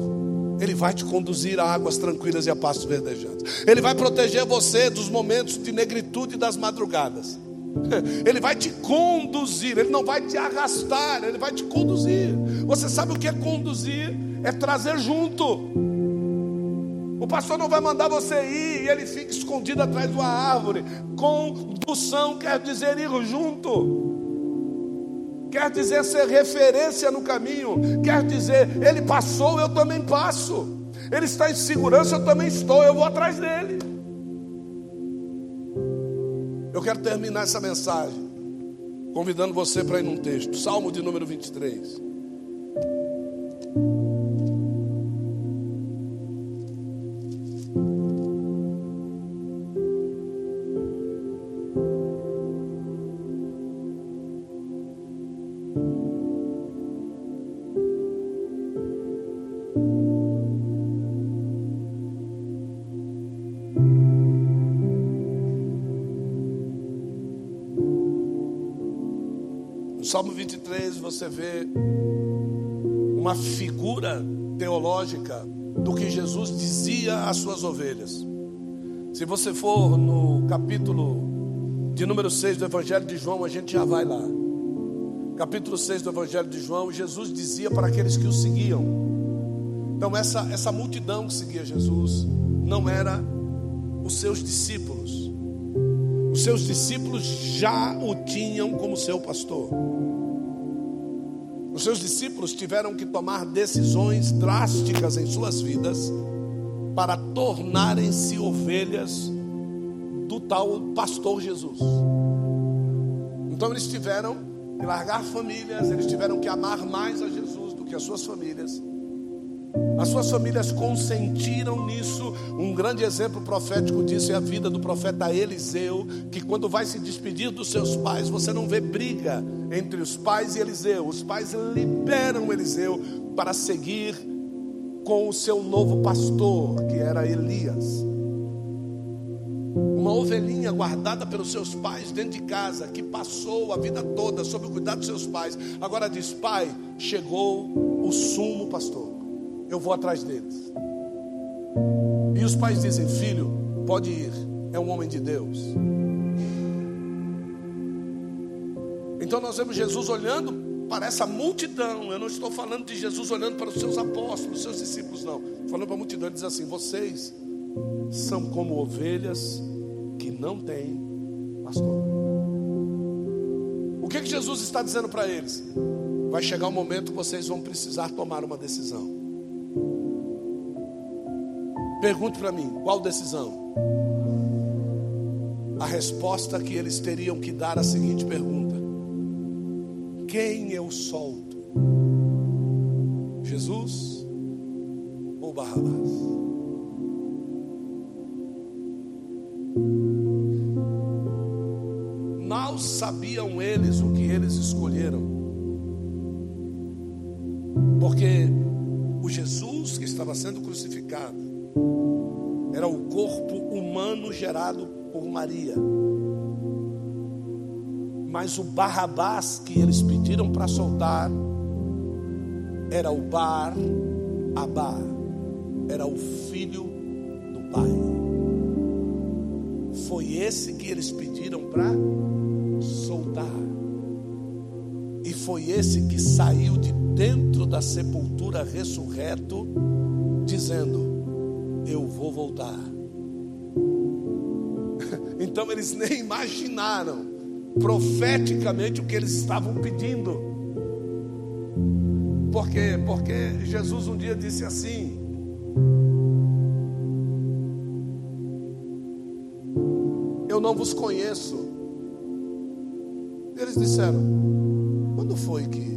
ele vai te conduzir a águas tranquilas e a pastos verdejantes. Ele vai proteger você dos momentos de negritude das madrugadas. *laughs* Ele vai te conduzir, ele não vai te arrastar, ele vai te conduzir. Você sabe o que é conduzir? É trazer junto. O pastor não vai mandar você ir e ele fica escondido atrás de uma árvore. Condução quer dizer ir junto quer dizer ser referência no caminho, quer dizer, ele passou, eu também passo, ele está em segurança, eu também estou, eu vou atrás dele. Eu quero terminar essa mensagem convidando você para ir num texto, Salmo de número 23. Você vê uma figura teológica do que Jesus dizia às suas ovelhas. Se você for no capítulo de número 6 do Evangelho de João, a gente já vai lá. Capítulo 6 do Evangelho de João, Jesus dizia para aqueles que o seguiam. Então, essa, essa multidão que seguia Jesus não era os seus discípulos. Os seus discípulos já o tinham como seu pastor. Seus discípulos tiveram que tomar decisões drásticas em suas vidas para tornarem-se ovelhas do tal pastor Jesus. Então eles tiveram que largar famílias, eles tiveram que amar mais a Jesus do que as suas famílias. As suas famílias consentiram nisso. Um grande exemplo profético disso é a vida do profeta Eliseu, que quando vai se despedir dos seus pais, você não vê briga entre os pais e Eliseu. Os pais liberam Eliseu para seguir com o seu novo pastor, que era Elias. Uma ovelhinha guardada pelos seus pais dentro de casa, que passou a vida toda sob o cuidado dos seus pais. Agora diz: Pai, chegou o sumo pastor eu vou atrás deles. E os pais dizem: Filho, pode ir, é um homem de Deus. Então nós vemos Jesus olhando para essa multidão. Eu não estou falando de Jesus olhando para os seus apóstolos, os seus discípulos, não. Falando para a multidão, ele diz assim: Vocês são como ovelhas que não têm pastor. O que, que Jesus está dizendo para eles? Vai chegar um momento que vocês vão precisar tomar uma decisão. Pergunte para mim, qual decisão? A resposta que eles teriam que dar a seguinte pergunta: Quem eu solto? Jesus ou Barrabás? Mal sabiam eles o que eles escolheram, porque o Jesus que estava sendo crucificado era o corpo humano gerado por Maria. Mas o Barrabás que eles pediram para soltar era o Bar Abá, era o filho do pai. Foi esse que eles pediram para soltar. E foi esse que saiu de dentro da sepultura ressurreto, dizendo: eu vou voltar. *laughs* Então eles nem imaginaram profeticamente o que eles estavam pedindo. Porque porque Jesus um dia disse assim: Eu não vos conheço. Eles disseram: Quando foi que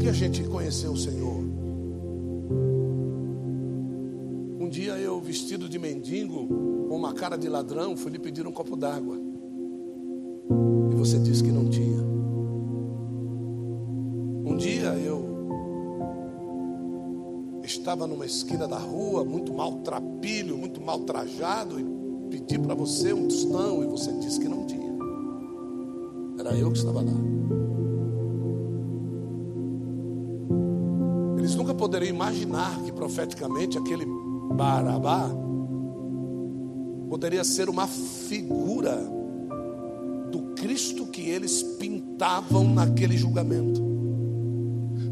que a gente conheceu o Senhor? Vestido de mendigo, com uma cara de ladrão, fui lhe pedir um copo d'água. E você disse que não tinha. Um dia eu estava numa esquina da rua, muito maltrapilho, muito mal trajado, e pedi para você um tostão, e você disse que não tinha. Era eu que estava lá. Eles nunca poderiam imaginar que profeticamente aquele Barabá poderia ser uma figura do Cristo que eles pintavam naquele julgamento.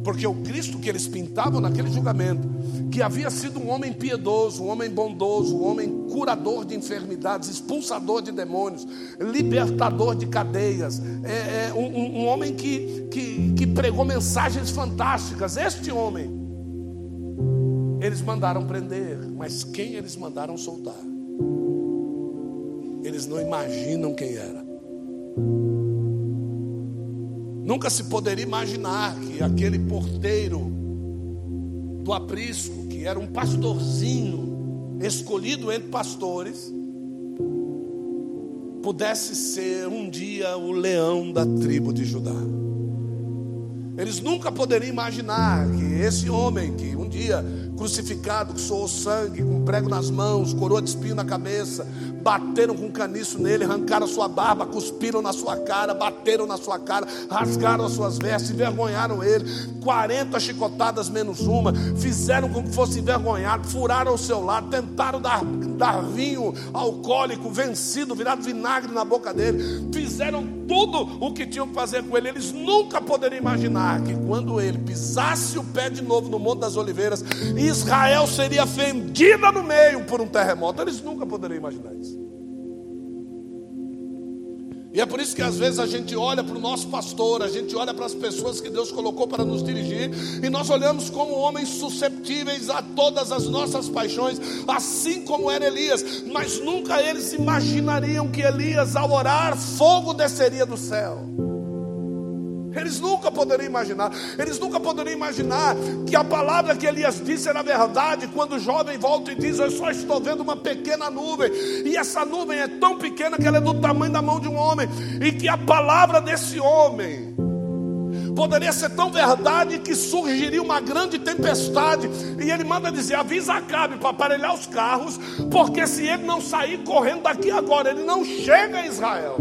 Porque o Cristo que eles pintavam naquele julgamento, que havia sido um homem piedoso, um homem bondoso, um homem curador de enfermidades, expulsador de demônios, libertador de cadeias, é, é um, um, homem que, que, que pregou mensagens fantásticas. Este homem eles mandaram prender, mas quem eles mandaram soltar? Eles não imaginam quem era. Nunca se poderia imaginar que aquele porteiro do aprisco, que era um pastorzinho escolhido entre pastores, pudesse ser um dia o leão da tribo de Judá. Eles nunca poderiam imaginar que esse homem, que um dia crucificado, que soou sangue, com prego nas mãos, coroa de espinho na cabeça, bateram com caniço nele, arrancaram a sua barba, cuspiram na sua cara, bateram na sua cara, rasgaram as suas vestes, envergonharam ele, 40 chicotadas menos uma, fizeram com que fosse envergonhado, furaram o seu lado, tentaram dar, dar vinho alcoólico, vencido, virado vinagre na boca dele, fizeram tudo o que tinham que fazer com ele, eles nunca poderiam imaginar que quando ele pisasse o pé de novo no Monte das Oliveiras, Israel seria fendida no meio por um terremoto. Eles nunca poderiam imaginar isso. E é por isso que às vezes a gente olha para o nosso pastor, a gente olha para as pessoas que Deus colocou para nos dirigir, e nós olhamos como homens susceptíveis a todas as nossas paixões, assim como era Elias, mas nunca eles imaginariam que Elias, ao orar, fogo desceria do céu. Eles nunca poderiam imaginar, eles nunca poderiam imaginar que a palavra que Elias disse era verdade, quando o jovem volta e diz: Eu só estou vendo uma pequena nuvem, e essa nuvem é tão pequena que ela é do tamanho da mão de um homem, e que a palavra desse homem poderia ser tão verdade que surgiria uma grande tempestade. E ele manda dizer: avisa Acabe para aparelhar os carros, porque se ele não sair correndo daqui agora, ele não chega a Israel.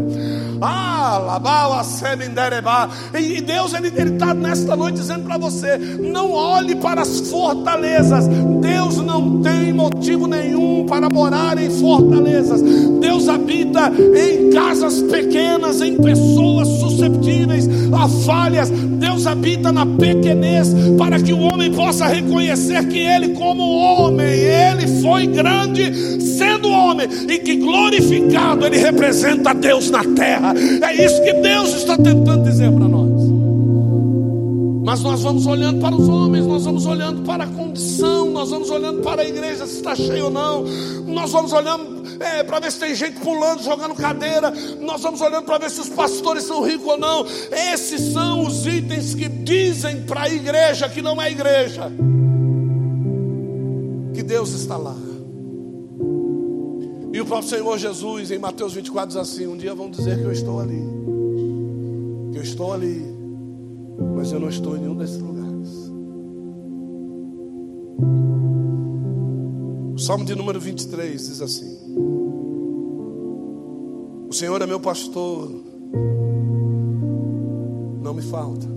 E Deus ele está nesta noite dizendo para você: não olhe para as fortalezas. Deus não tem motivo nenhum para morar em fortalezas. Deus habita em casas pequenas, em pessoas susceptíveis a falhas. Deus habita na pequenez para que o homem possa reconhecer que ele, como homem, ele foi grande sendo homem e que glorificado ele representa Deus na terra. É isso que Deus está tentando dizer para nós. Mas nós vamos olhando para os homens, nós vamos olhando para a condição, nós vamos olhando para a igreja se está cheia ou não, nós vamos olhando é, para ver se tem gente pulando, jogando cadeira, nós vamos olhando para ver se os pastores são ricos ou não. Esses são os itens que dizem para a igreja que não é igreja, que Deus está lá. E o próprio Senhor Jesus, em Mateus 24, diz assim: Um dia vão dizer que eu estou ali, que eu estou ali mas eu não estou em nenhum desses lugares. O Salmo de número 23 diz assim: O Senhor é meu pastor, não me falta.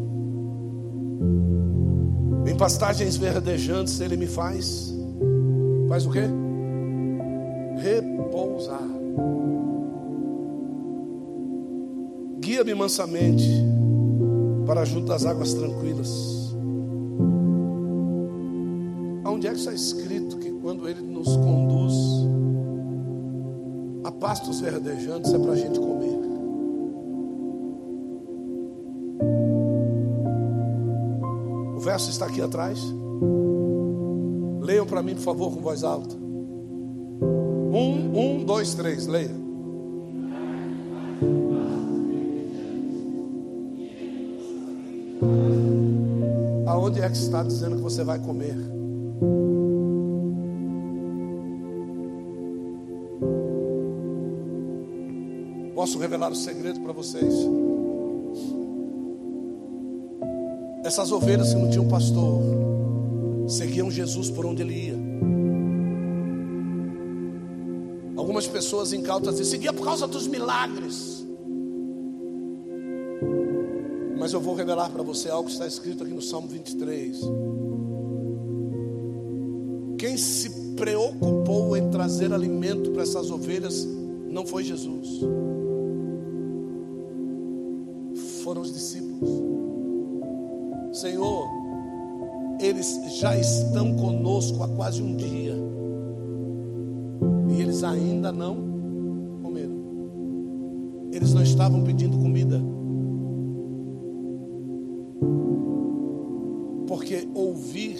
Em pastagens verdejantes ele me faz. Faz o quê? Repousar. Guia-me mansamente para junto das águas tranquilas. Onde é que está escrito que quando Ele nos conduz a pastos verdejantes é para a gente comer? O verso está aqui atrás. Leiam para mim, por favor, com voz alta. Um, dois, três, leia. Aonde é que está dizendo que você vai comer? Posso revelar o segredo para vocês? Essas ovelhas que não tinham pastor seguiam Jesus por onde ele ia. Pessoas incautas diziam, seguia por causa dos milagres. Mas eu vou revelar para você algo que está escrito aqui no Salmo 23. Quem se preocupou em trazer alimento para essas ovelhas não foi Jesus, foram os discípulos. Senhor, eles já estão conosco há quase um dia e ainda não comeram. Eles não estavam pedindo comida. porque ouvir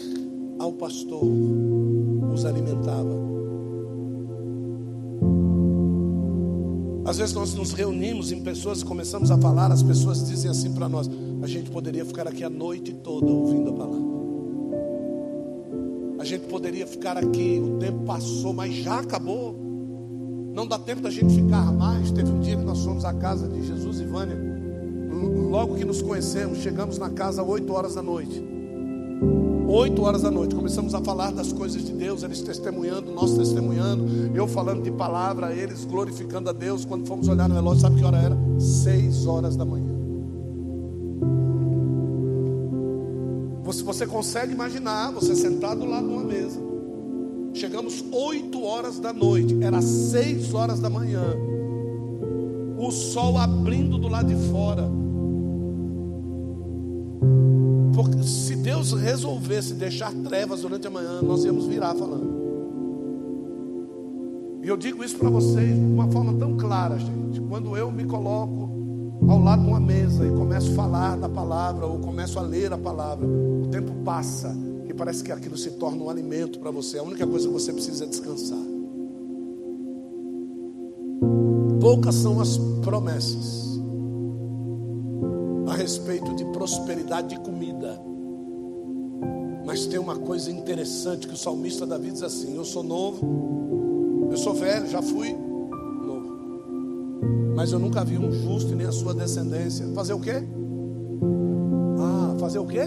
ao pastor os alimentava. Às vezes nós nos reunimos em pessoas e começamos a falar, as pessoas dizem assim para nós: a gente poderia ficar aqui a noite toda ouvindo a palavra. A gente poderia ficar aqui, o tempo passou, mas já acabou. Não dá tempo da gente ficar mais. Teve um dia que nós fomos à casa de Jesus e Vânia. Logo que nos conhecemos, chegamos na casa às 8 horas da noite. 8 horas da noite, começamos a falar das coisas de Deus, eles testemunhando, nós testemunhando, eu falando de palavra, eles glorificando a Deus. Quando fomos olhar no relógio, sabe que hora era? 6 horas da manhã. Você, você consegue imaginar, você sentado lá numa mesa. Chegamos 8 horas da noite, era 6 horas da manhã. O sol abrindo do lado de fora porque se Deus resolvesse deixar trevas durante a manhã, nós íamos virar falando. E eu digo isso para vocês de uma forma tão clara, gente. Quando eu me coloco ao lado de uma mesa e começo a falar da palavra ou começo a ler a palavra, o tempo passa e parece que aquilo se torna um alimento para você. A única coisa que você precisa é descansar. Poucas são as promessas a respeito de prosperidade de comida. Mas tem uma coisa interessante que o salmista Davi diz assim: Eu sou novo, eu sou velho, já fui novo. Mas eu nunca vi um justo nem a sua descendência. Fazer o quê? Ah, fazer o quê?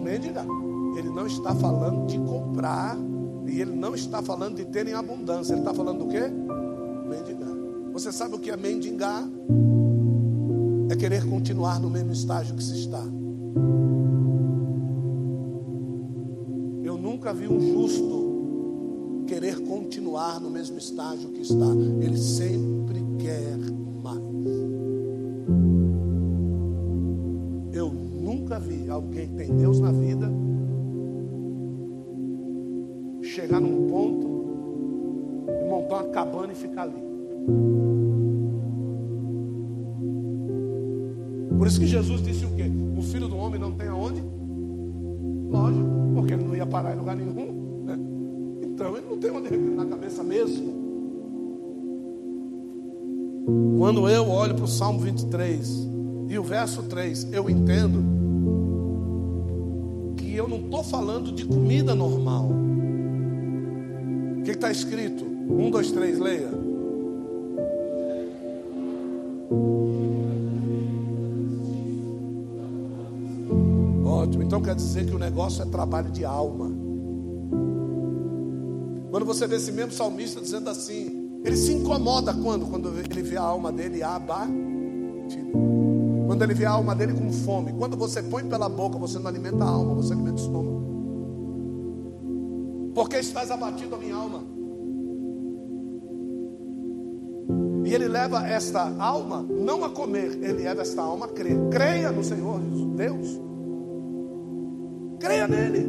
Mendigar. Ele não está falando de comprar. E ele não está falando de ter em abundância. Ele está falando do quê? Mendigar. Você sabe o que é mendigar? é querer continuar no mesmo estágio que se está. Eu nunca vi um justo querer continuar no mesmo estágio que está. Ele sempre quer mais. Eu nunca vi alguém que tem Deus na vida chegar num ponto e montar uma cabana e ficar ali. Por isso que Jesus disse o quê? O filho do homem não tem aonde? Lógico, porque ele não ia parar em lugar nenhum. Né? Então ele não tem onde reclinar na cabeça mesmo. Quando eu olho para o Salmo 23 e o verso 3, eu entendo que eu não estou falando de comida normal. Que está escrito? Um, dois, três, leia. Então quer dizer que o negócio é trabalho de alma. Quando você vê esse mesmo salmista dizendo assim, ele se incomoda quando? Quando ele vê a alma dele abatida. Quando ele vê a alma dele com fome. Quando você põe pela boca, você não alimenta a alma, você alimenta o estômago. Porque estás abatido a minha alma. E ele leva esta alma não a comer, ele leva esta alma a crer. Creia no Senhor Deus. Creia nele.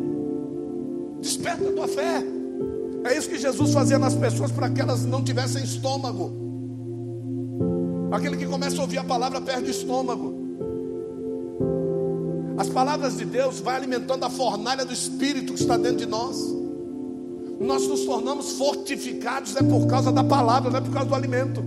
Desperta a tua fé. É isso que Jesus fazia nas pessoas para que elas não tivessem estômago. Aquele que começa a ouvir a palavra perde o estômago. As palavras de Deus vai alimentando a fornalha do Espírito que está dentro de nós. Nós nos tornamos fortificados é por causa da palavra, não é por causa do alimento.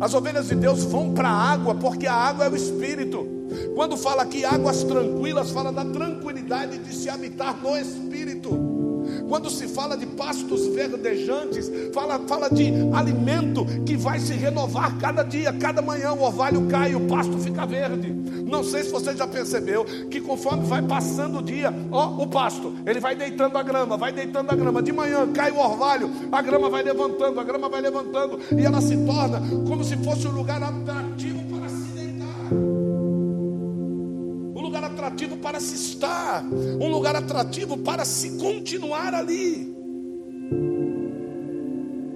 As ovelhas de Deus vão para a água porque a água é o Espírito. Quando fala aqui águas tranquilas, fala da tranquilidade de se habitar no Espírito. Quando se fala de pastos verdejantes, fala, fala de alimento que vai se renovar cada dia, cada manhã o orvalho cai, o pasto fica verde. Não sei se você já percebeu que conforme vai passando o dia, ó, o pasto, ele vai deitando a grama, vai deitando a grama. De manhã cai o orvalho, a grama vai levantando, a grama vai levantando, e ela se torna como se fosse um lugar atrativo atrativo para se estar, um lugar atrativo para se continuar ali.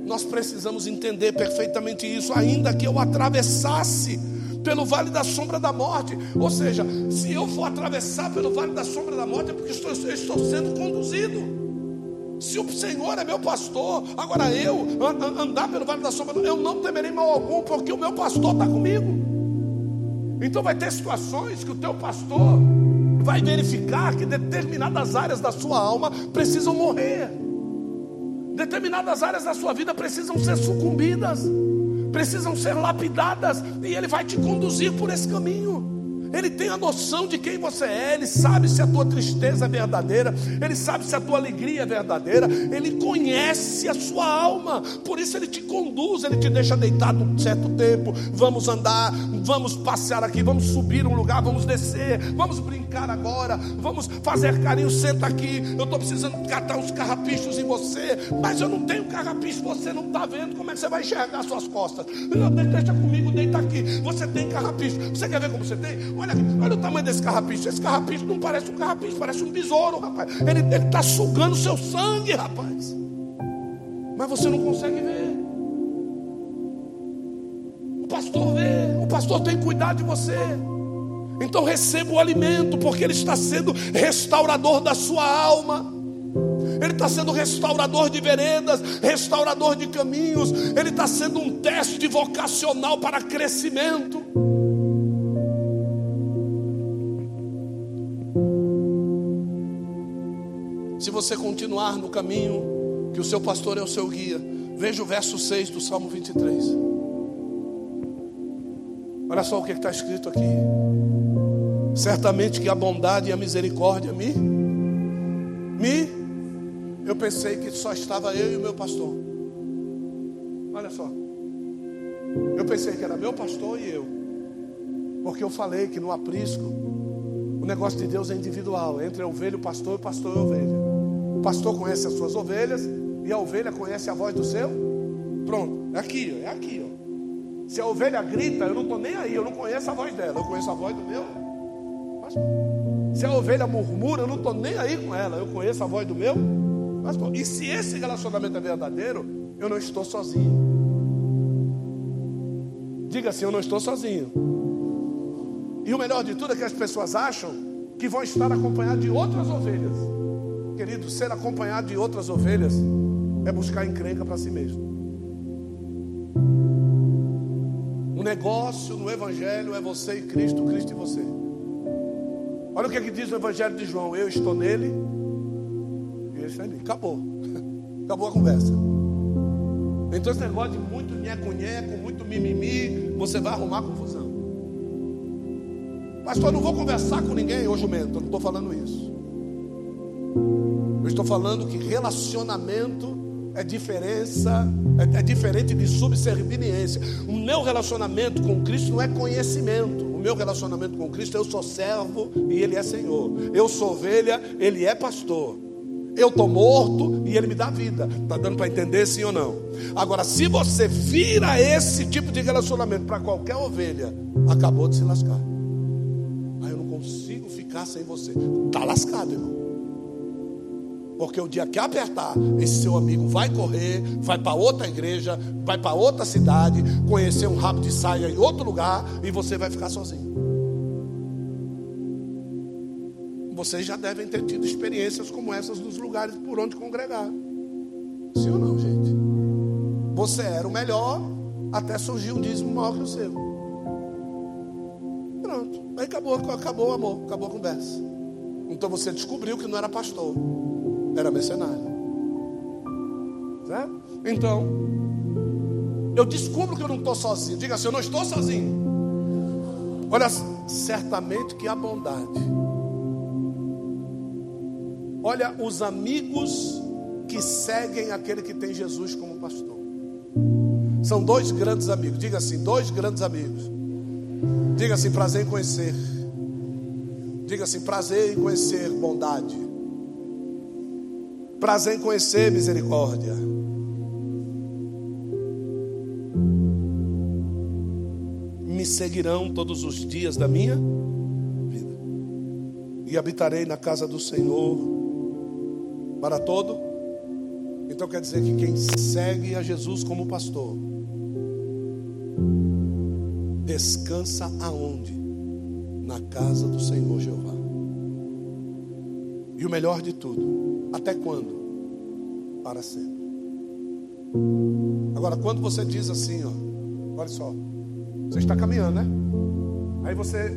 Nós precisamos entender perfeitamente isso, ainda que eu atravessasse pelo vale da sombra da morte. Ou seja, se eu for atravessar pelo vale da sombra da morte, é porque estou, eu estou sendo conduzido. Se o Senhor é meu pastor, agora eu andar pelo vale da sombra, eu não temerei mal algum, porque o meu pastor está comigo. Então vai ter situações que o teu pastor vai verificar que determinadas áreas da sua alma precisam morrer. Determinadas áreas da sua vida precisam ser sucumbidas, precisam ser lapidadas, e ele vai te conduzir por esse caminho. Ele tem a noção de quem você é, ele sabe se a tua tristeza é verdadeira, ele sabe se a tua alegria é verdadeira, ele conhece a sua alma, por isso ele te conduz, ele te deixa deitado um certo tempo. Vamos andar, vamos passear aqui, vamos subir um lugar, vamos descer, vamos brincar agora, vamos fazer carinho, senta aqui. Eu estou precisando catar uns carrapichos em você, mas eu não tenho carrapicho, você não está vendo, como é que você vai enxergar suas costas? Deixa comigo, deita aqui. Você tem carrapicho, você quer ver como você tem? Olha, olha o tamanho desse carrapicho. Esse carrapicho não parece um carrapicho, parece um besouro, rapaz. Ele está sugando seu sangue, rapaz. Mas você não consegue ver. O pastor vê, o pastor tem cuidado de você. Então receba o alimento, porque ele está sendo restaurador da sua alma. Ele está sendo restaurador de veredas, restaurador de caminhos, Ele está sendo um teste vocacional para crescimento. Você continuar no caminho, que o seu pastor é o seu guia, veja o verso 6 do Salmo 23. Olha só o que está escrito aqui. Certamente que a bondade e a misericórdia me, me, eu pensei que só estava eu e o meu pastor. Olha só, eu pensei que era meu pastor e eu, porque eu falei que no aprisco o negócio de Deus é individual, entre a ovelha o pastor e o pastor e a ovelha. Pastor conhece as suas ovelhas e a ovelha conhece a voz do seu. Pronto, é aqui, é aqui. Ó. Se a ovelha grita, eu não estou nem aí, eu não conheço a voz dela, eu conheço a voz do meu se a ovelha murmura, eu não estou nem aí com ela, eu conheço a voz do meu pastor. E se esse relacionamento é verdadeiro, eu não estou sozinho. Diga assim: eu não estou sozinho. E o melhor de tudo é que as pessoas acham que vão estar acompanhadas de outras ovelhas. Querido, ser acompanhado de outras ovelhas é buscar encrenca para si mesmo. O negócio no Evangelho é você e Cristo, Cristo e você. Olha o que, é que diz o Evangelho de João: Eu estou nele e ele está em mim. Acabou. *laughs* Acabou a conversa. Então, esse negócio de muito nheco-nheco, muito mimimi, você vai arrumar confusão. Pastor, eu não vou conversar com ninguém hoje, jumento. Eu não estou falando isso. Eu estou falando que relacionamento é diferença, é, é diferente de subserviência. O meu relacionamento com Cristo não é conhecimento meu relacionamento com Cristo, eu sou servo e Ele é Senhor. Eu sou ovelha, Ele é pastor. Eu estou morto e Ele me dá vida. Está dando para entender sim ou não? Agora, se você vira esse tipo de relacionamento para qualquer ovelha, acabou de se lascar. Aí eu não consigo ficar sem você. Está lascado, irmão. Porque o dia que apertar, esse seu amigo vai correr, vai para outra igreja, vai para outra cidade, conhecer um rabo de saia em outro lugar e você vai ficar sozinho. Vocês já devem ter tido experiências como essas nos lugares por onde congregar. Sim ou não, gente? Você era o melhor até surgir um dízimo maior que o seu. Pronto. Aí acabou, acabou o amor, acabou a conversa. Então você descobriu que não era pastor era mercenário. Certo? Então, eu descubro que eu não estou sozinho. Diga assim: eu não estou sozinho. Olha, certamente que há bondade. Olha os amigos que seguem aquele que tem Jesus como pastor. São dois grandes amigos. Diga assim: dois grandes amigos. Diga assim: prazer em conhecer. Diga assim: prazer em conhecer bondade. Prazer em conhecer misericórdia. Me seguirão todos os dias da minha vida. E habitarei na casa do Senhor para todo. Então quer dizer que quem segue a Jesus como pastor descansa aonde? Na casa do Senhor Jeová. E o melhor de tudo, até quando? Para sempre. Agora, quando você diz assim, ó, olha só, você está caminhando, né? Aí você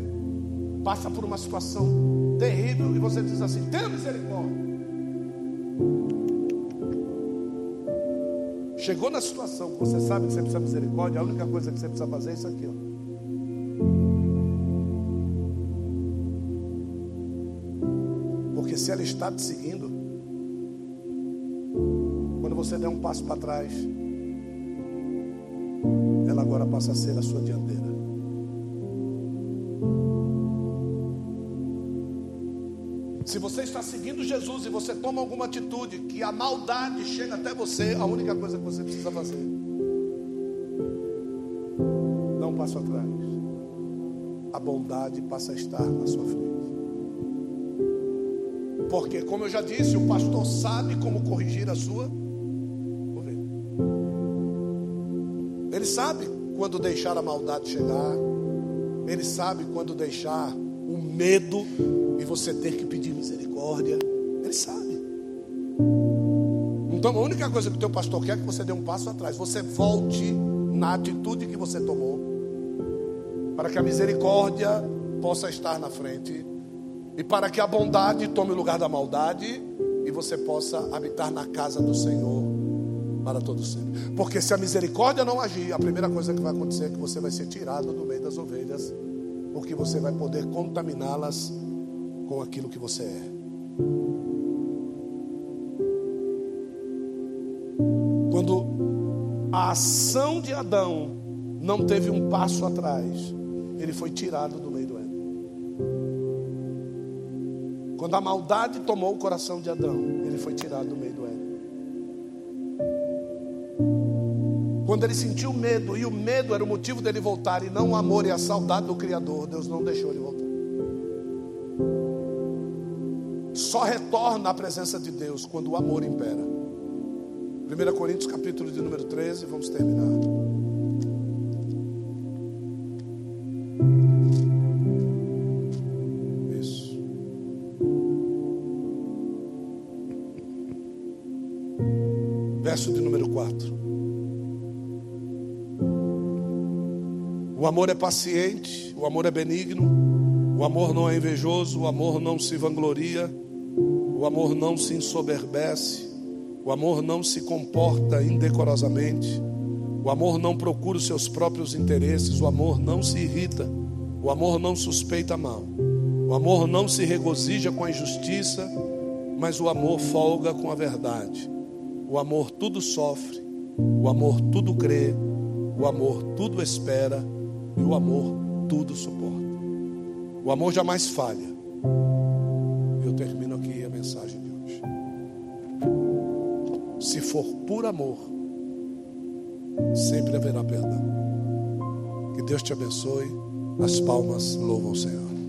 passa por uma situação terrível e você diz assim: tenha misericórdia. Chegou na situação que você sabe que você precisa de misericórdia, a única coisa que você precisa fazer é isso aqui, ó. Porque se ela está te seguindo, você der um passo para trás, ela agora passa a ser a sua dianteira. Se você está seguindo Jesus e você toma alguma atitude que a maldade chega até você, a única coisa que você precisa fazer, dá um passo atrás. A bondade passa a estar na sua frente. Porque, como eu já disse, o pastor sabe como corrigir a sua sabe quando deixar a maldade chegar. Ele sabe quando deixar o medo e você ter que pedir misericórdia. Ele sabe. Então a única coisa que o teu pastor quer é que você dê um passo atrás. Você volte na atitude que você tomou. Para que a misericórdia possa estar na frente. E para que a bondade tome o lugar da maldade. E você possa habitar na casa do Senhor para todo sempre. Porque se a misericórdia não agir, a primeira coisa que vai acontecer é que você vai ser tirado do meio das ovelhas. Porque você vai poder contaminá-las com aquilo que você é. Quando a ação de Adão não teve um passo atrás, ele foi tirado do meio do Éden. Quando a maldade tomou o coração de Adão, ele foi tirado do meio do Éden. Quando ele sentiu medo, e o medo era o motivo dele voltar, e não o amor e a saudade do Criador, Deus não deixou ele voltar. só retorna à presença de Deus quando o amor impera. 1 Coríntios capítulo de número 13, vamos terminar. O amor é paciente, o amor é benigno, o amor não é invejoso, o amor não se vangloria o amor não se ensoberbece, o amor não se comporta indecorosamente, o amor não procura os seus próprios interesses, o amor não se irrita, o amor não suspeita mal, o amor não se regozija com a injustiça, mas o amor folga com a verdade. O amor tudo sofre, o amor tudo crê, o amor tudo espera e o amor tudo suporta. O amor jamais falha. Eu termino aqui a mensagem de hoje. Se for por amor, sempre haverá perdão. Que Deus te abençoe. As palmas louvam o Senhor.